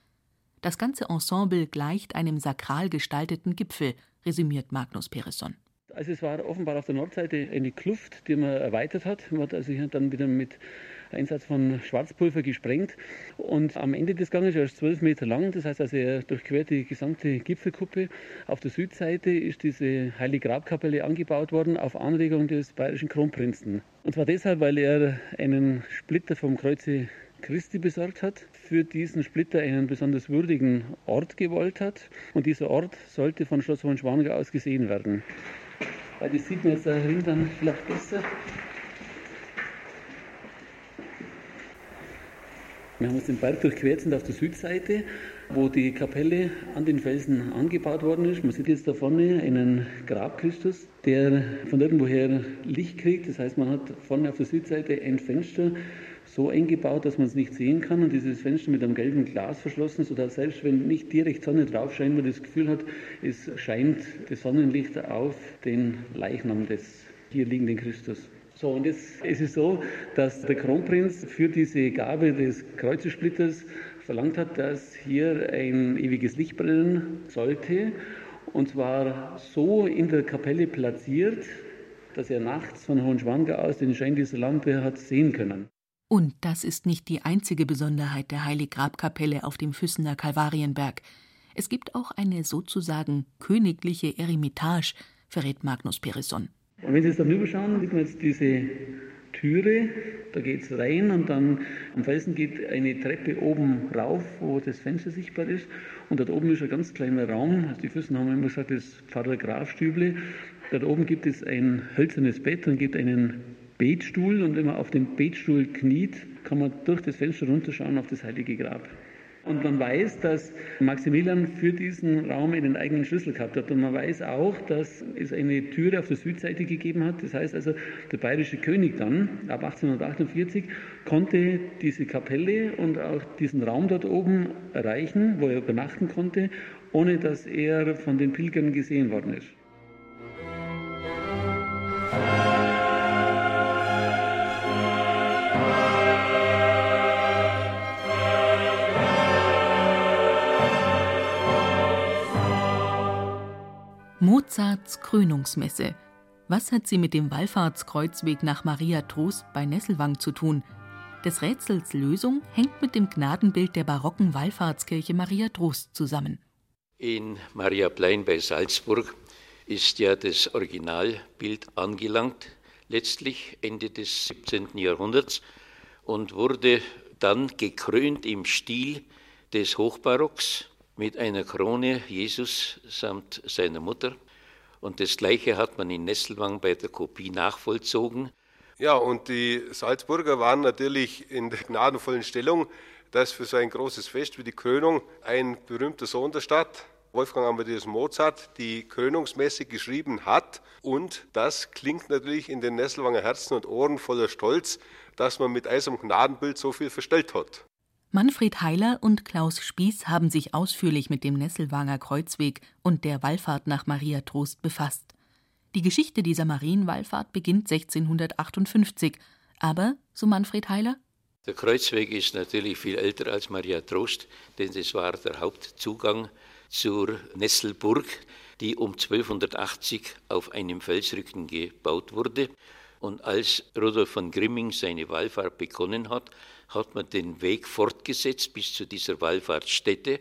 Das ganze Ensemble gleicht einem sakral gestalteten Gipfel, resümiert Magnus Peresson. Also es war offenbar auf der Nordseite eine Kluft, die man erweitert hat. Man hat also dann wieder mit Einsatz von Schwarzpulver gesprengt. Und am Ende des Ganges, er ist zwölf Meter lang, das heißt also, er durchquert die gesamte Gipfelkuppe. Auf der Südseite ist diese Heilige Grabkapelle angebaut worden auf Anregung des bayerischen Kronprinzen. Und zwar deshalb, weil er einen Splitter vom Kreuze Christi besorgt hat, für diesen Splitter einen besonders würdigen Ort gewollt hat. Und dieser Ort sollte von Schloss Hohenschwangau aus gesehen werden. Weil das sieht man jetzt da drin dann vielleicht besser. Wir haben uns den Berg durchquert, sind auf der Südseite, wo die Kapelle an den Felsen angebaut worden ist. Man sieht jetzt da vorne einen Grabchristus, der von irgendwoher Licht kriegt. Das heißt, man hat vorne auf der Südseite ein Fenster so eng gebaut, dass man es nicht sehen kann und dieses Fenster mit einem gelben Glas verschlossen, sodass selbst wenn nicht direkt Sonne drauf scheint, man das Gefühl hat, es scheint das Sonnenlicht auf den Leichnam des hier liegenden Christus. So, und jetzt ist es so, dass der Kronprinz für diese Gabe des Kreuzesplitters verlangt hat, dass hier ein ewiges Licht brennen sollte. Und zwar so in der Kapelle platziert, dass er nachts von Hohenschwangau aus den Schein dieser Lampe hat sehen können. Und das ist nicht die einzige Besonderheit der Heiliggrabkapelle auf dem Füssener Kalvarienberg. Es gibt auch eine sozusagen königliche Eremitage, verrät Magnus Peresson. Und wenn Sie jetzt dann rüberschauen, sieht man jetzt diese Türe, da geht es rein und dann am Felsen geht eine Treppe oben rauf, wo das Fenster sichtbar ist. Und dort oben ist ein ganz kleiner Raum. Also die Füssen haben immer gesagt, das Pfarrer Grafstüble. Dort oben gibt es ein hölzernes Bett und gibt einen Betstuhl. Und wenn man auf den Betstuhl kniet, kann man durch das Fenster runterschauen auf das Heilige Grab. Und man weiß, dass Maximilian für diesen Raum einen eigenen Schlüssel gehabt hat. Und man weiß auch, dass es eine Türe auf der Südseite gegeben hat. Das heißt also, der bayerische König dann, ab 1848, konnte diese Kapelle und auch diesen Raum dort oben erreichen, wo er übernachten konnte, ohne dass er von den Pilgern gesehen worden ist. Mozarts Krönungsmesse. Was hat sie mit dem Wallfahrtskreuzweg nach Maria Trost bei Nesselwang zu tun? Des Rätsels Lösung hängt mit dem Gnadenbild der barocken Wallfahrtskirche Maria Trost zusammen. In Maria Plein bei Salzburg ist ja das Originalbild angelangt, letztlich Ende des 17. Jahrhunderts, und wurde dann gekrönt im Stil des Hochbarocks mit einer Krone Jesus samt seiner Mutter. Und das Gleiche hat man in Nesselwang bei der Kopie nachvollzogen. Ja, und die Salzburger waren natürlich in der gnadenvollen Stellung, dass für so ein großes Fest wie die Krönung ein berühmter Sohn der Stadt, Wolfgang Amadeus Mozart, die Krönungsmesse geschrieben hat. Und das klingt natürlich in den Nesselwanger Herzen und Ohren voller Stolz, dass man mit einem Gnadenbild so viel verstellt hat. Manfred Heiler und Klaus Spieß haben sich ausführlich mit dem Nesselwanger Kreuzweg und der Wallfahrt nach Maria Trost befasst. Die Geschichte dieser Marienwallfahrt beginnt 1658, aber, so Manfred Heiler, der Kreuzweg ist natürlich viel älter als Maria Trost, denn das war der Hauptzugang zur Nesselburg, die um 1280 auf einem Felsrücken gebaut wurde. Und als Rudolf von Grimming seine Wallfahrt begonnen hat, hat man den Weg fortgesetzt bis zu dieser Wallfahrtsstätte.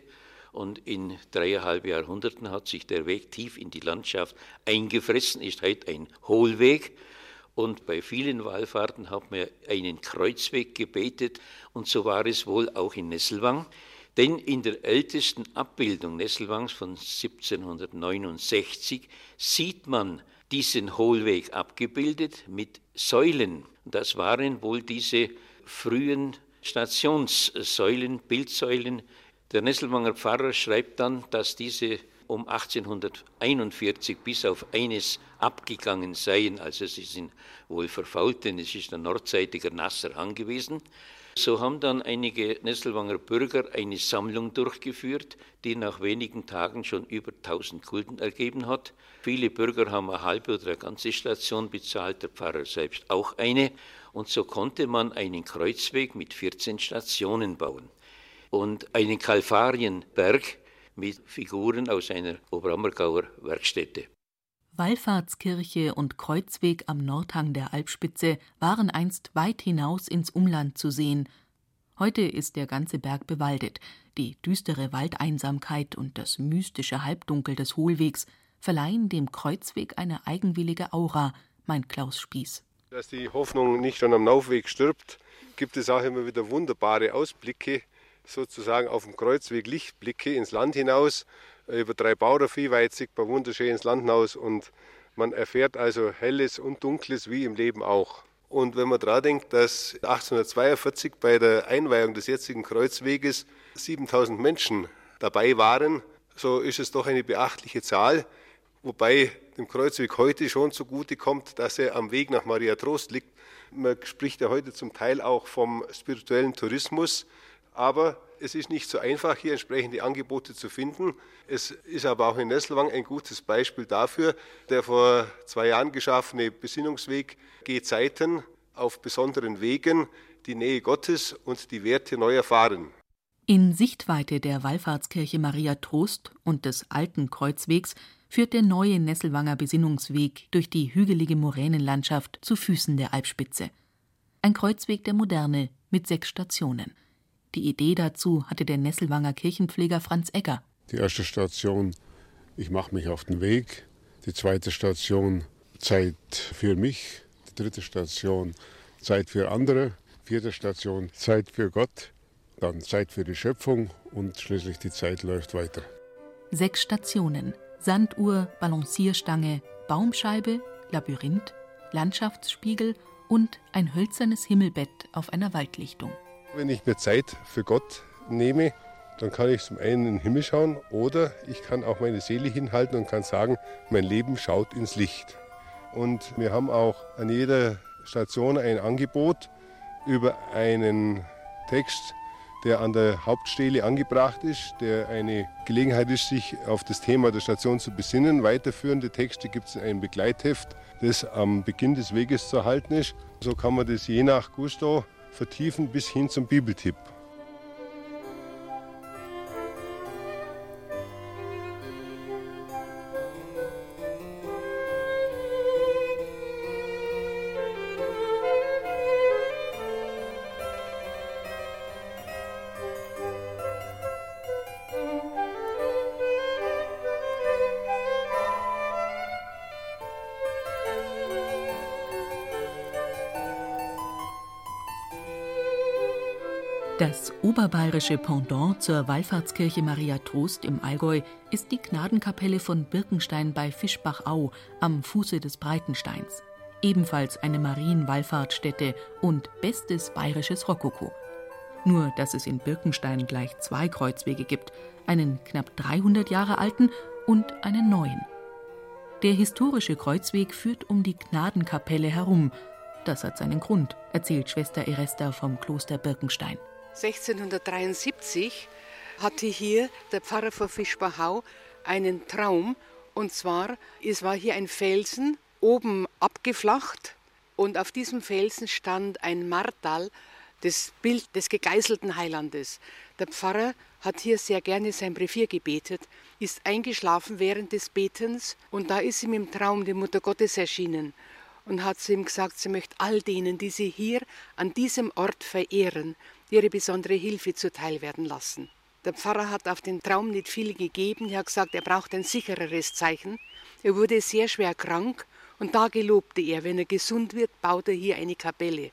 Und in dreieinhalb Jahrhunderten hat sich der Weg tief in die Landschaft eingefressen, ist heute ein Hohlweg. Und bei vielen Wallfahrten hat man einen Kreuzweg gebetet. Und so war es wohl auch in Nesselwang. Denn in der ältesten Abbildung Nesselwangs von 1769 sieht man diesen Hohlweg abgebildet mit Säulen. Das waren wohl diese frühen Stationssäulen, Bildsäulen. Der Nesselwanger Pfarrer schreibt dann, dass diese um 1841 bis auf eines abgegangen seien. Also sie sind wohl verfault, denn es ist ein nordseitiger nasser Hang gewesen. So haben dann einige Nesselwanger Bürger eine Sammlung durchgeführt, die nach wenigen Tagen schon über 1000 Gulden ergeben hat. Viele Bürger haben eine halbe oder eine ganze Station bezahlt, der Pfarrer selbst auch eine. Und so konnte man einen Kreuzweg mit 14 Stationen bauen und einen Kalfarienberg mit Figuren aus einer Oberammergauer Werkstätte. Wallfahrtskirche und Kreuzweg am Nordhang der Alpspitze waren einst weit hinaus ins Umland zu sehen. Heute ist der ganze Berg bewaldet. Die düstere Waldeinsamkeit und das mystische Halbdunkel des Hohlwegs verleihen dem Kreuzweg eine eigenwillige Aura, meint Klaus Spieß. Dass die Hoffnung nicht schon am Laufweg stirbt, gibt es auch immer wieder wunderbare Ausblicke, sozusagen auf dem Kreuzweg Lichtblicke ins Land hinaus. Über drei Bauderviehweid sieht man wunderschön ins Land hinaus und man erfährt also Helles und Dunkles wie im Leben auch. Und wenn man daran denkt, dass 1842 bei der Einweihung des jetzigen Kreuzweges 7000 Menschen dabei waren, so ist es doch eine beachtliche Zahl wobei dem Kreuzweg heute schon zugute kommt, dass er am Weg nach Maria Trost liegt. Man spricht ja heute zum Teil auch vom spirituellen Tourismus, aber es ist nicht so einfach, hier entsprechende Angebote zu finden. Es ist aber auch in Nesselwang ein gutes Beispiel dafür. Der vor zwei Jahren geschaffene Besinnungsweg geht Zeiten auf besonderen Wegen die Nähe Gottes und die Werte neu erfahren. In Sichtweite der Wallfahrtskirche Maria Trost und des alten Kreuzwegs führt der neue Nesselwanger Besinnungsweg durch die hügelige Moränenlandschaft zu Füßen der Alpspitze. Ein Kreuzweg der Moderne mit sechs Stationen. Die Idee dazu hatte der Nesselwanger Kirchenpfleger Franz Egger. Die erste Station, ich mache mich auf den Weg. Die zweite Station, Zeit für mich. Die dritte Station, Zeit für andere. Vierte Station, Zeit für Gott. Dann Zeit für die Schöpfung und schließlich die Zeit läuft weiter. Sechs Stationen, Sanduhr, Balancierstange, Baumscheibe, Labyrinth, Landschaftsspiegel und ein hölzernes Himmelbett auf einer Waldlichtung. Wenn ich mir Zeit für Gott nehme, dann kann ich zum einen in den Himmel schauen oder ich kann auch meine Seele hinhalten und kann sagen, mein Leben schaut ins Licht. Und wir haben auch an jeder Station ein Angebot über einen Text, der an der Hauptstele angebracht ist, der eine Gelegenheit ist, sich auf das Thema der Station zu besinnen. Weiterführende Texte gibt es in einem Begleitheft, das am Beginn des Weges zu erhalten ist. So kann man das je nach Gusto vertiefen bis hin zum Bibeltipp. Das oberbayerische Pendant zur Wallfahrtskirche Maria Trost im Allgäu ist die Gnadenkapelle von Birkenstein bei Fischbachau am Fuße des Breitensteins. Ebenfalls eine Marienwallfahrtsstätte und bestes bayerisches Rokoko. Nur, dass es in Birkenstein gleich zwei Kreuzwege gibt, einen knapp 300 Jahre alten und einen neuen. Der historische Kreuzweg führt um die Gnadenkapelle herum. Das hat seinen Grund, erzählt Schwester Eresta vom Kloster Birkenstein. 1673 hatte hier der Pfarrer von Fischbachau einen Traum. Und zwar, es war hier ein Felsen, oben abgeflacht, und auf diesem Felsen stand ein Martal, das Bild des gegeißelten Heilandes. Der Pfarrer hat hier sehr gerne sein Brevier gebetet, ist eingeschlafen während des Betens und da ist ihm im Traum die Mutter Gottes erschienen und hat zu ihm gesagt, sie möchte all denen, die sie hier an diesem Ort verehren, ihre besondere Hilfe zuteil werden lassen. Der Pfarrer hat auf den Traum nicht viel gegeben. Er hat gesagt, er braucht ein sichereres Zeichen. Er wurde sehr schwer krank und da gelobte er, wenn er gesund wird, baut er hier eine Kapelle.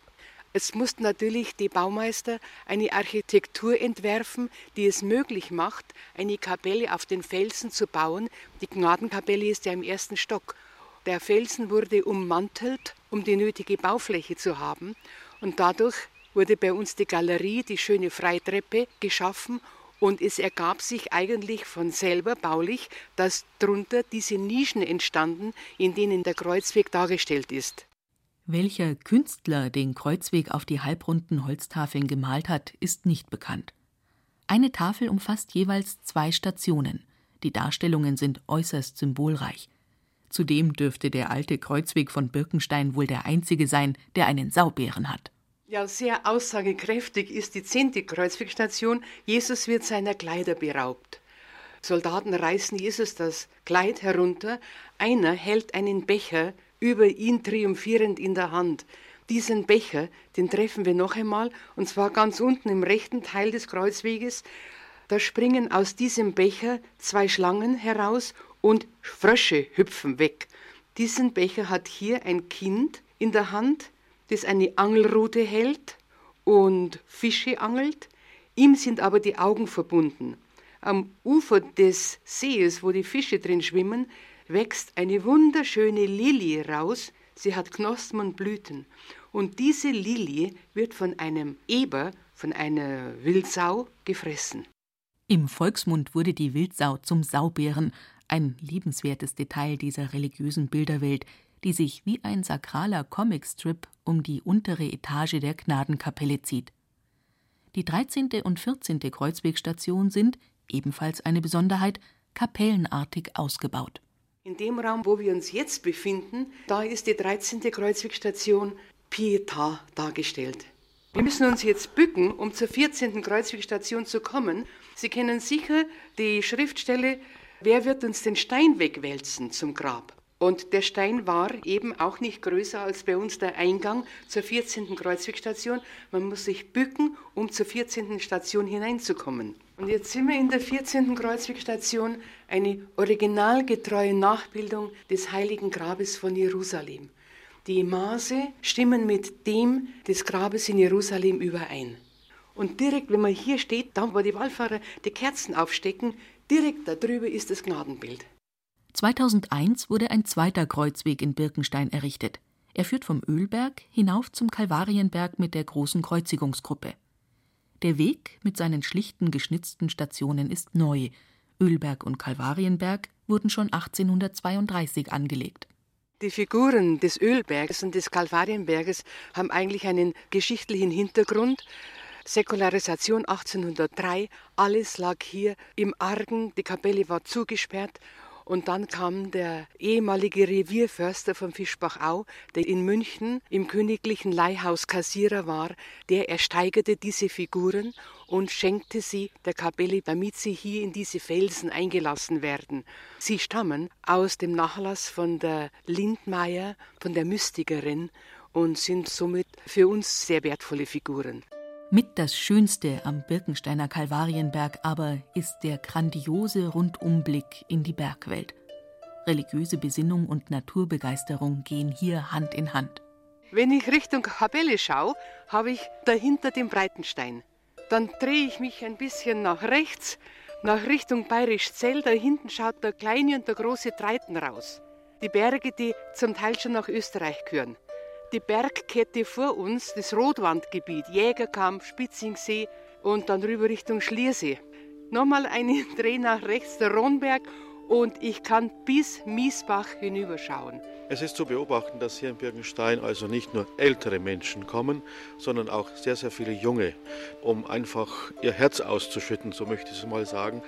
Es mussten natürlich die Baumeister eine Architektur entwerfen, die es möglich macht, eine Kapelle auf den Felsen zu bauen. Die Gnadenkapelle ist ja im ersten Stock. Der Felsen wurde ummantelt, um die nötige Baufläche zu haben. Und dadurch wurde bei uns die Galerie, die schöne Freitreppe, geschaffen. Und es ergab sich eigentlich von selber baulich, dass drunter diese Nischen entstanden, in denen der Kreuzweg dargestellt ist. Welcher Künstler den Kreuzweg auf die halbrunden Holztafeln gemalt hat, ist nicht bekannt. Eine Tafel umfasst jeweils zwei Stationen. Die Darstellungen sind äußerst symbolreich. Zudem dürfte der alte Kreuzweg von Birkenstein wohl der einzige sein, der einen Saubären hat. Ja, sehr aussagekräftig ist die zehnte Kreuzwegstation. Jesus wird seiner Kleider beraubt. Soldaten reißen Jesus das Kleid herunter. Einer hält einen Becher über ihn triumphierend in der Hand. Diesen Becher, den treffen wir noch einmal, und zwar ganz unten im rechten Teil des Kreuzweges. Da springen aus diesem Becher zwei Schlangen heraus und Frösche hüpfen weg. Diesen Becher hat hier ein Kind in der Hand, das eine Angelrute hält und Fische angelt. Ihm sind aber die Augen verbunden. Am Ufer des Sees, wo die Fische drin schwimmen, wächst eine wunderschöne Lilie raus, sie hat Knospen und Blüten. Und diese Lilie wird von einem Eber, von einer Wildsau, gefressen. Im Volksmund wurde die Wildsau zum Saubären, ein liebenswertes Detail dieser religiösen Bilderwelt, die sich wie ein sakraler Comicstrip um die untere Etage der Gnadenkapelle zieht. Die 13. und 14. Kreuzwegstation sind, ebenfalls eine Besonderheit, kapellenartig ausgebaut. In dem Raum, wo wir uns jetzt befinden, da ist die 13. Kreuzwegstation Pietà dargestellt. Wir müssen uns jetzt bücken, um zur 14. Kreuzwegstation zu kommen. Sie kennen sicher die Schriftstelle Wer wird uns den Stein wegwälzen zum Grab? Und der Stein war eben auch nicht größer als bei uns der Eingang zur 14. Kreuzwegstation. Man muss sich bücken, um zur 14. Station hineinzukommen. Und jetzt sind wir in der 14. Kreuzwegstation, eine originalgetreue Nachbildung des heiligen Grabes von Jerusalem. Die Maße stimmen mit dem des Grabes in Jerusalem überein. Und direkt, wenn man hier steht, da wo die Wallfahrer die Kerzen aufstecken, direkt darüber ist das Gnadenbild. 2001 wurde ein zweiter Kreuzweg in Birkenstein errichtet. Er führt vom Ölberg hinauf zum Kalvarienberg mit der großen Kreuzigungsgruppe. Der Weg mit seinen schlichten geschnitzten Stationen ist neu. Ölberg und Kalvarienberg wurden schon 1832 angelegt. Die Figuren des Ölbergs und des Kalvarienberges haben eigentlich einen geschichtlichen Hintergrund. Säkularisation 1803, alles lag hier im Argen, die Kapelle war zugesperrt und dann kam der ehemalige Revierförster von Fischbachau, der in München im königlichen Leihhaus Kassierer war, der ersteigerte diese Figuren und schenkte sie der Kapelle, damit sie hier in diese Felsen eingelassen werden. Sie stammen aus dem Nachlass von der Lindmeier, von der Mystikerin und sind somit für uns sehr wertvolle Figuren. Mit das Schönste am Birkensteiner Kalvarienberg aber ist der grandiose Rundumblick in die Bergwelt. Religiöse Besinnung und Naturbegeisterung gehen hier Hand in Hand. Wenn ich Richtung Kapelle schaue, habe ich dahinter den Breitenstein. Dann drehe ich mich ein bisschen nach rechts, nach Richtung Bayerischzell. Da hinten schaut der kleine und der große Treiten raus. Die Berge, die zum Teil schon nach Österreich gehören die Bergkette vor uns, das Rotwandgebiet, Jägerkamp, Spitzingsee und dann rüber Richtung Schliersee. Nochmal einen Dreh nach rechts, der Ronberg und ich kann bis Miesbach hinüberschauen. Es ist zu beobachten, dass hier in Birkenstein also nicht nur ältere Menschen kommen, sondern auch sehr, sehr viele junge, um einfach ihr Herz auszuschütten, so möchte ich es mal sagen.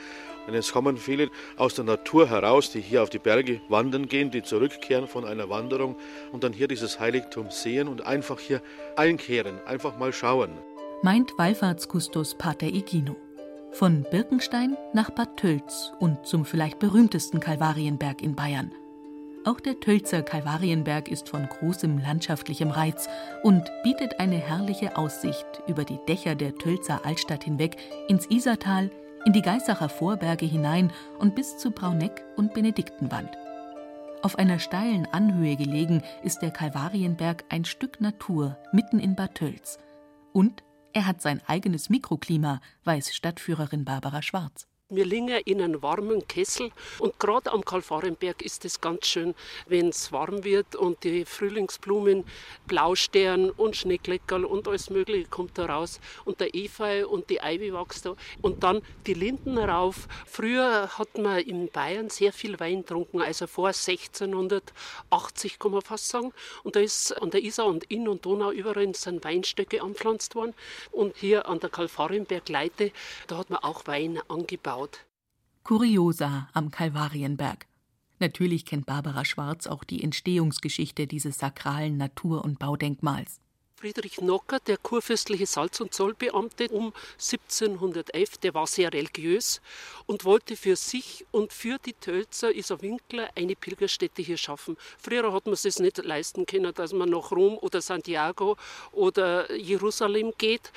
Denn es kommen viele aus der Natur heraus, die hier auf die Berge wandern gehen, die zurückkehren von einer Wanderung und dann hier dieses Heiligtum sehen und einfach hier einkehren, einfach mal schauen. Meint Wallfahrtskustos Pater Igino. Von Birkenstein nach Bad Tölz und zum vielleicht berühmtesten Kalvarienberg in Bayern. Auch der Tölzer Kalvarienberg ist von großem landschaftlichem Reiz und bietet eine herrliche Aussicht über die Dächer der Tölzer Altstadt hinweg ins Isertal, in die Geisacher Vorberge hinein und bis zu Brauneck und Benediktenwand. Auf einer steilen Anhöhe gelegen ist der Kalvarienberg ein Stück Natur mitten in Bad Tölz. Und er hat sein eigenes Mikroklima, weiß Stadtführerin Barbara Schwarz. Wir liegen in einem warmen Kessel und gerade am Kalvarienberg ist es ganz schön, wenn es warm wird und die Frühlingsblumen, Blaustern und Schneekleckerl und alles Mögliche kommt da raus und der Efeu und die Ivy wächst da. Und dann die Linden rauf. Früher hat man in Bayern sehr viel Wein getrunken, also vor 1680 kann man fast sagen. Und da ist an der Isar und Inn und Donau überall sind Weinstöcke anpflanzt worden. Und hier an der Kalvarienberg-Leite, da hat man auch Wein angebaut gebaut. Kuriosa am Kalvarienberg. Natürlich kennt Barbara Schwarz auch die Entstehungsgeschichte dieses sakralen Natur- und Baudenkmals. Friedrich Nocker, der kurfürstliche Salz- und Zollbeamte um 1711, der war sehr religiös und wollte für sich und für die Tölzer Isa Winkler eine Pilgerstätte hier schaffen. Früher hat man es nicht leisten können, dass man nach Rom oder Santiago oder Jerusalem geht.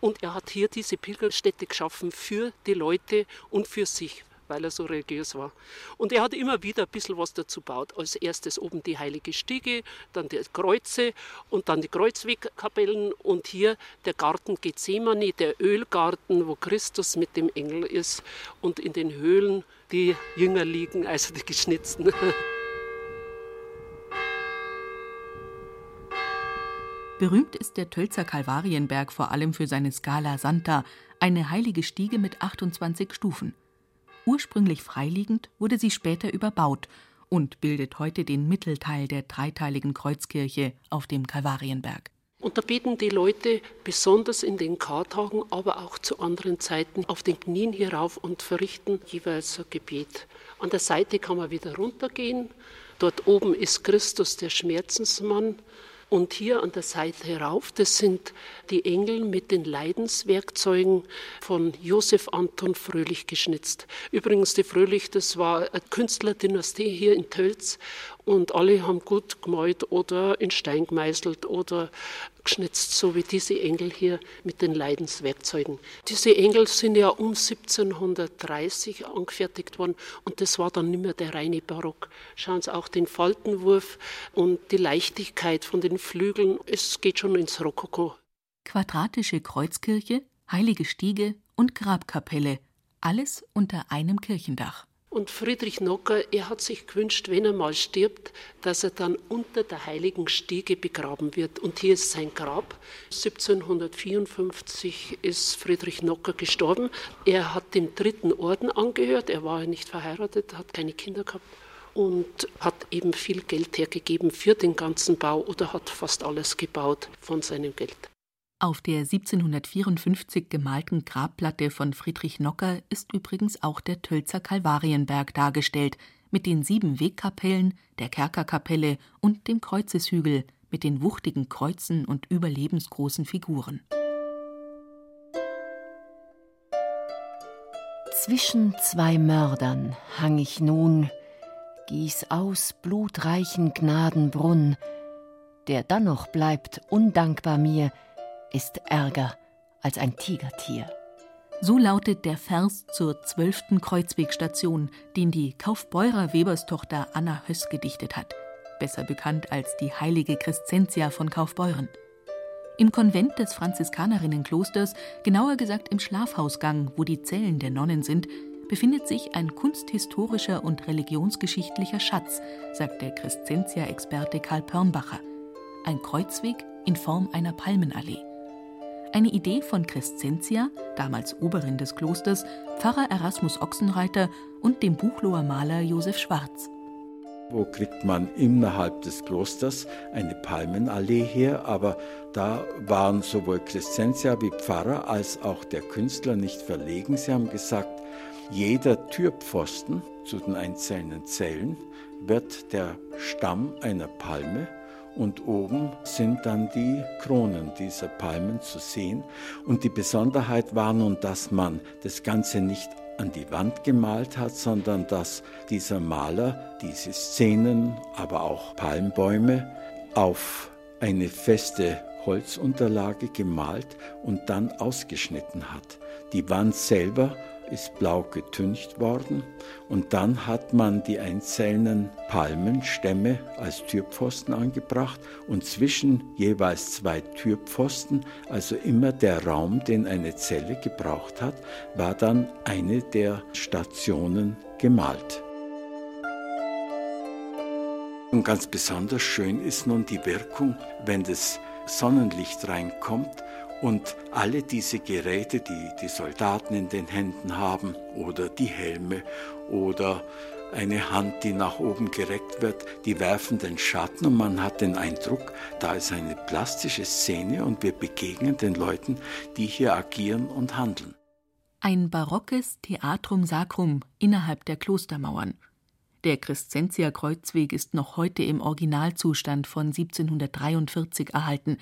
Und er hat hier diese Pilgerstätte geschaffen für die Leute und für sich weil er so religiös war. Und er hat immer wieder ein bisschen was dazu gebaut. Als erstes oben die Heilige Stiege, dann die Kreuze und dann die Kreuzwegkapellen und hier der Garten Gethsemane, der Ölgarten, wo Christus mit dem Engel ist und in den Höhlen die Jünger liegen, also die geschnitzten. Berühmt ist der Tölzer Kalvarienberg vor allem für seine Scala Santa, eine heilige Stiege mit 28 Stufen. Ursprünglich freiliegend, wurde sie später überbaut und bildet heute den Mittelteil der dreiteiligen Kreuzkirche auf dem Kalvarienberg. Und da beten die Leute besonders in den Kartagen, aber auch zu anderen Zeiten auf den Knien hierauf und verrichten jeweils ein Gebet. An der Seite kann man wieder runtergehen. Dort oben ist Christus der Schmerzensmann und hier an der Seite herauf, das sind die Engel mit den Leidenswerkzeugen von Josef Anton Fröhlich geschnitzt. Übrigens, die Fröhlich, das war eine Künstlerdynastie hier in Tölz und alle haben gut gemalt oder in Stein gemeißelt oder geschnitzt, so wie diese Engel hier mit den Leidenswerkzeugen. Diese Engel sind ja um 1730 angefertigt worden und das war dann nicht mehr der reine Barock. Schauen Sie auch den Faltenwurf und die Leichtigkeit von den Flügeln, es geht schon ins Rokoko. Quadratische Kreuzkirche, heilige Stiege und Grabkapelle, alles unter einem Kirchendach. Und Friedrich Nocker, er hat sich gewünscht, wenn er mal stirbt, dass er dann unter der heiligen Stiege begraben wird. Und hier ist sein Grab. 1754 ist Friedrich Nocker gestorben. Er hat dem dritten Orden angehört. Er war nicht verheiratet, hat keine Kinder gehabt und hat eben viel Geld hergegeben für den ganzen Bau oder hat fast alles gebaut von seinem Geld. Auf der 1754 gemalten Grabplatte von Friedrich Nocker ist übrigens auch der Tölzer Kalvarienberg dargestellt, mit den sieben Wegkapellen, der Kerkerkapelle und dem Kreuzeshügel mit den wuchtigen Kreuzen und überlebensgroßen Figuren. Zwischen zwei Mördern hang ich nun, gieß aus blutreichen Gnadenbrunn, der dann noch bleibt undankbar mir, ist ärger als ein Tigertier. So lautet der Vers zur zwölften Kreuzwegstation, den die Kaufbeurer Weberstochter Anna Höss gedichtet hat, besser bekannt als die heilige Crescentia von Kaufbeuren. Im Konvent des Franziskanerinnenklosters, genauer gesagt im Schlafhausgang, wo die Zellen der Nonnen sind, befindet sich ein kunsthistorischer und religionsgeschichtlicher Schatz, sagt der Crescentia-Experte Karl Pörnbacher. Ein Kreuzweg in Form einer Palmenallee eine Idee von Crescentia, damals Oberin des Klosters, Pfarrer Erasmus Ochsenreiter und dem Buchloher Maler Josef Schwarz. Wo kriegt man innerhalb des Klosters eine Palmenallee her? Aber da waren sowohl Crescentia wie Pfarrer als auch der Künstler nicht verlegen. Sie haben gesagt, jeder Türpfosten zu den einzelnen Zellen wird der Stamm einer Palme und oben sind dann die Kronen dieser Palmen zu sehen. Und die Besonderheit war nun, dass man das Ganze nicht an die Wand gemalt hat, sondern dass dieser Maler diese Szenen, aber auch Palmbäume auf eine feste Holzunterlage gemalt und dann ausgeschnitten hat. Die Wand selber ist blau getüncht worden und dann hat man die einzelnen Palmenstämme als Türpfosten angebracht und zwischen jeweils zwei Türpfosten, also immer der Raum, den eine Zelle gebraucht hat, war dann eine der Stationen gemalt. Und ganz besonders schön ist nun die Wirkung, wenn das Sonnenlicht reinkommt und alle diese Geräte, die die Soldaten in den Händen haben oder die Helme oder eine Hand, die nach oben gereckt wird, die werfen den Schatten und man hat den Eindruck, da ist eine plastische Szene und wir begegnen den Leuten, die hier agieren und handeln. Ein barockes Theatrum Sacrum innerhalb der Klostermauern. Der Crescentia-Kreuzweg ist noch heute im Originalzustand von 1743 erhalten,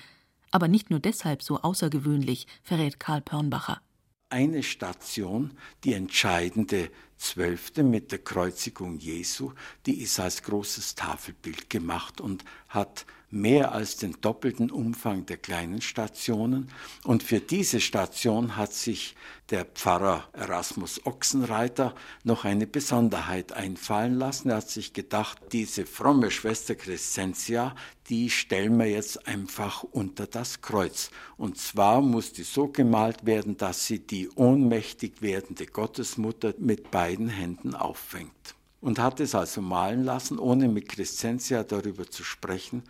aber nicht nur deshalb so außergewöhnlich, verrät Karl Pörnbacher. Eine Station, die entscheidende zwölfte mit der Kreuzigung Jesu, die ist als großes Tafelbild gemacht und hat mehr als den doppelten Umfang der kleinen Stationen. Und für diese Station hat sich der Pfarrer Erasmus Ochsenreiter noch eine Besonderheit einfallen lassen. Er hat sich gedacht, diese fromme Schwester Crescentia, die stellen wir jetzt einfach unter das Kreuz. Und zwar muss die so gemalt werden, dass sie die ohnmächtig werdende Gottesmutter mit beiden Händen auffängt. Und hat es also malen lassen, ohne mit Crescentia darüber zu sprechen.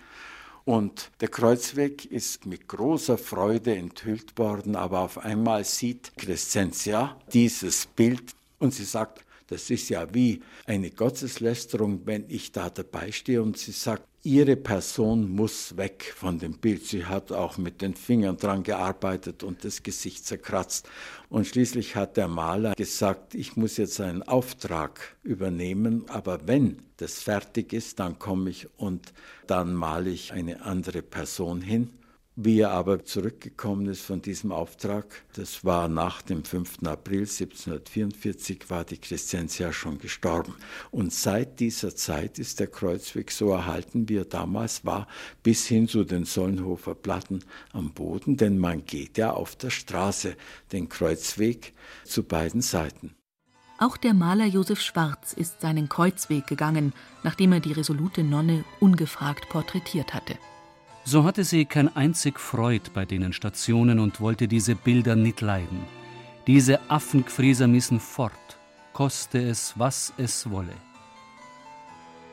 Und der Kreuzweg ist mit großer Freude enthüllt worden, aber auf einmal sieht Crescentia dieses Bild und sie sagt, das ist ja wie eine Gotteslästerung, wenn ich da dabei stehe und sie sagt, ihre Person muss weg von dem Bild. Sie hat auch mit den Fingern dran gearbeitet und das Gesicht zerkratzt. Und schließlich hat der Maler gesagt, ich muss jetzt einen Auftrag übernehmen, aber wenn das fertig ist, dann komme ich und dann male ich eine andere Person hin. Wie er aber zurückgekommen ist von diesem Auftrag, das war nach dem 5. April 1744, war die Crescentia schon gestorben. Und seit dieser Zeit ist der Kreuzweg so erhalten, wie er damals war, bis hin zu den Sollenhofer Platten am Boden, denn man geht ja auf der Straße den Kreuzweg zu beiden Seiten. Auch der Maler Josef Schwarz ist seinen Kreuzweg gegangen, nachdem er die resolute Nonne ungefragt porträtiert hatte. So hatte sie kein einzig Freud bei denen Stationen und wollte diese Bilder nicht leiden. Diese Affengfrieser missen fort, koste es, was es wolle.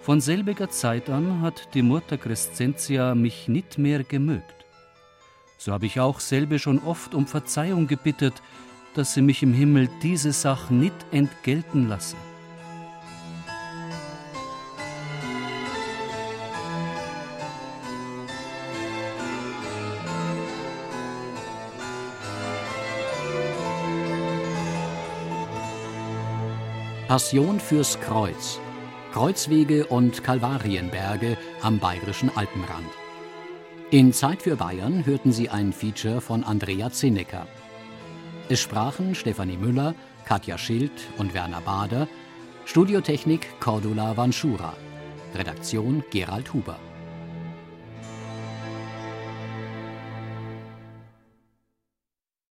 Von selbiger Zeit an hat die Mutter Crescentia mich nicht mehr gemögt. So habe ich auch selbe schon oft um Verzeihung gebittet, dass sie mich im Himmel diese Sach nicht entgelten lasse. Passion fürs Kreuz. Kreuzwege und Kalvarienberge am bayerischen Alpenrand. In Zeit für Bayern hörten Sie ein Feature von Andrea Zinecker. Es sprachen Stefanie Müller, Katja Schild und Werner Bader, Studiotechnik Cordula Vanschura, Redaktion Gerald Huber.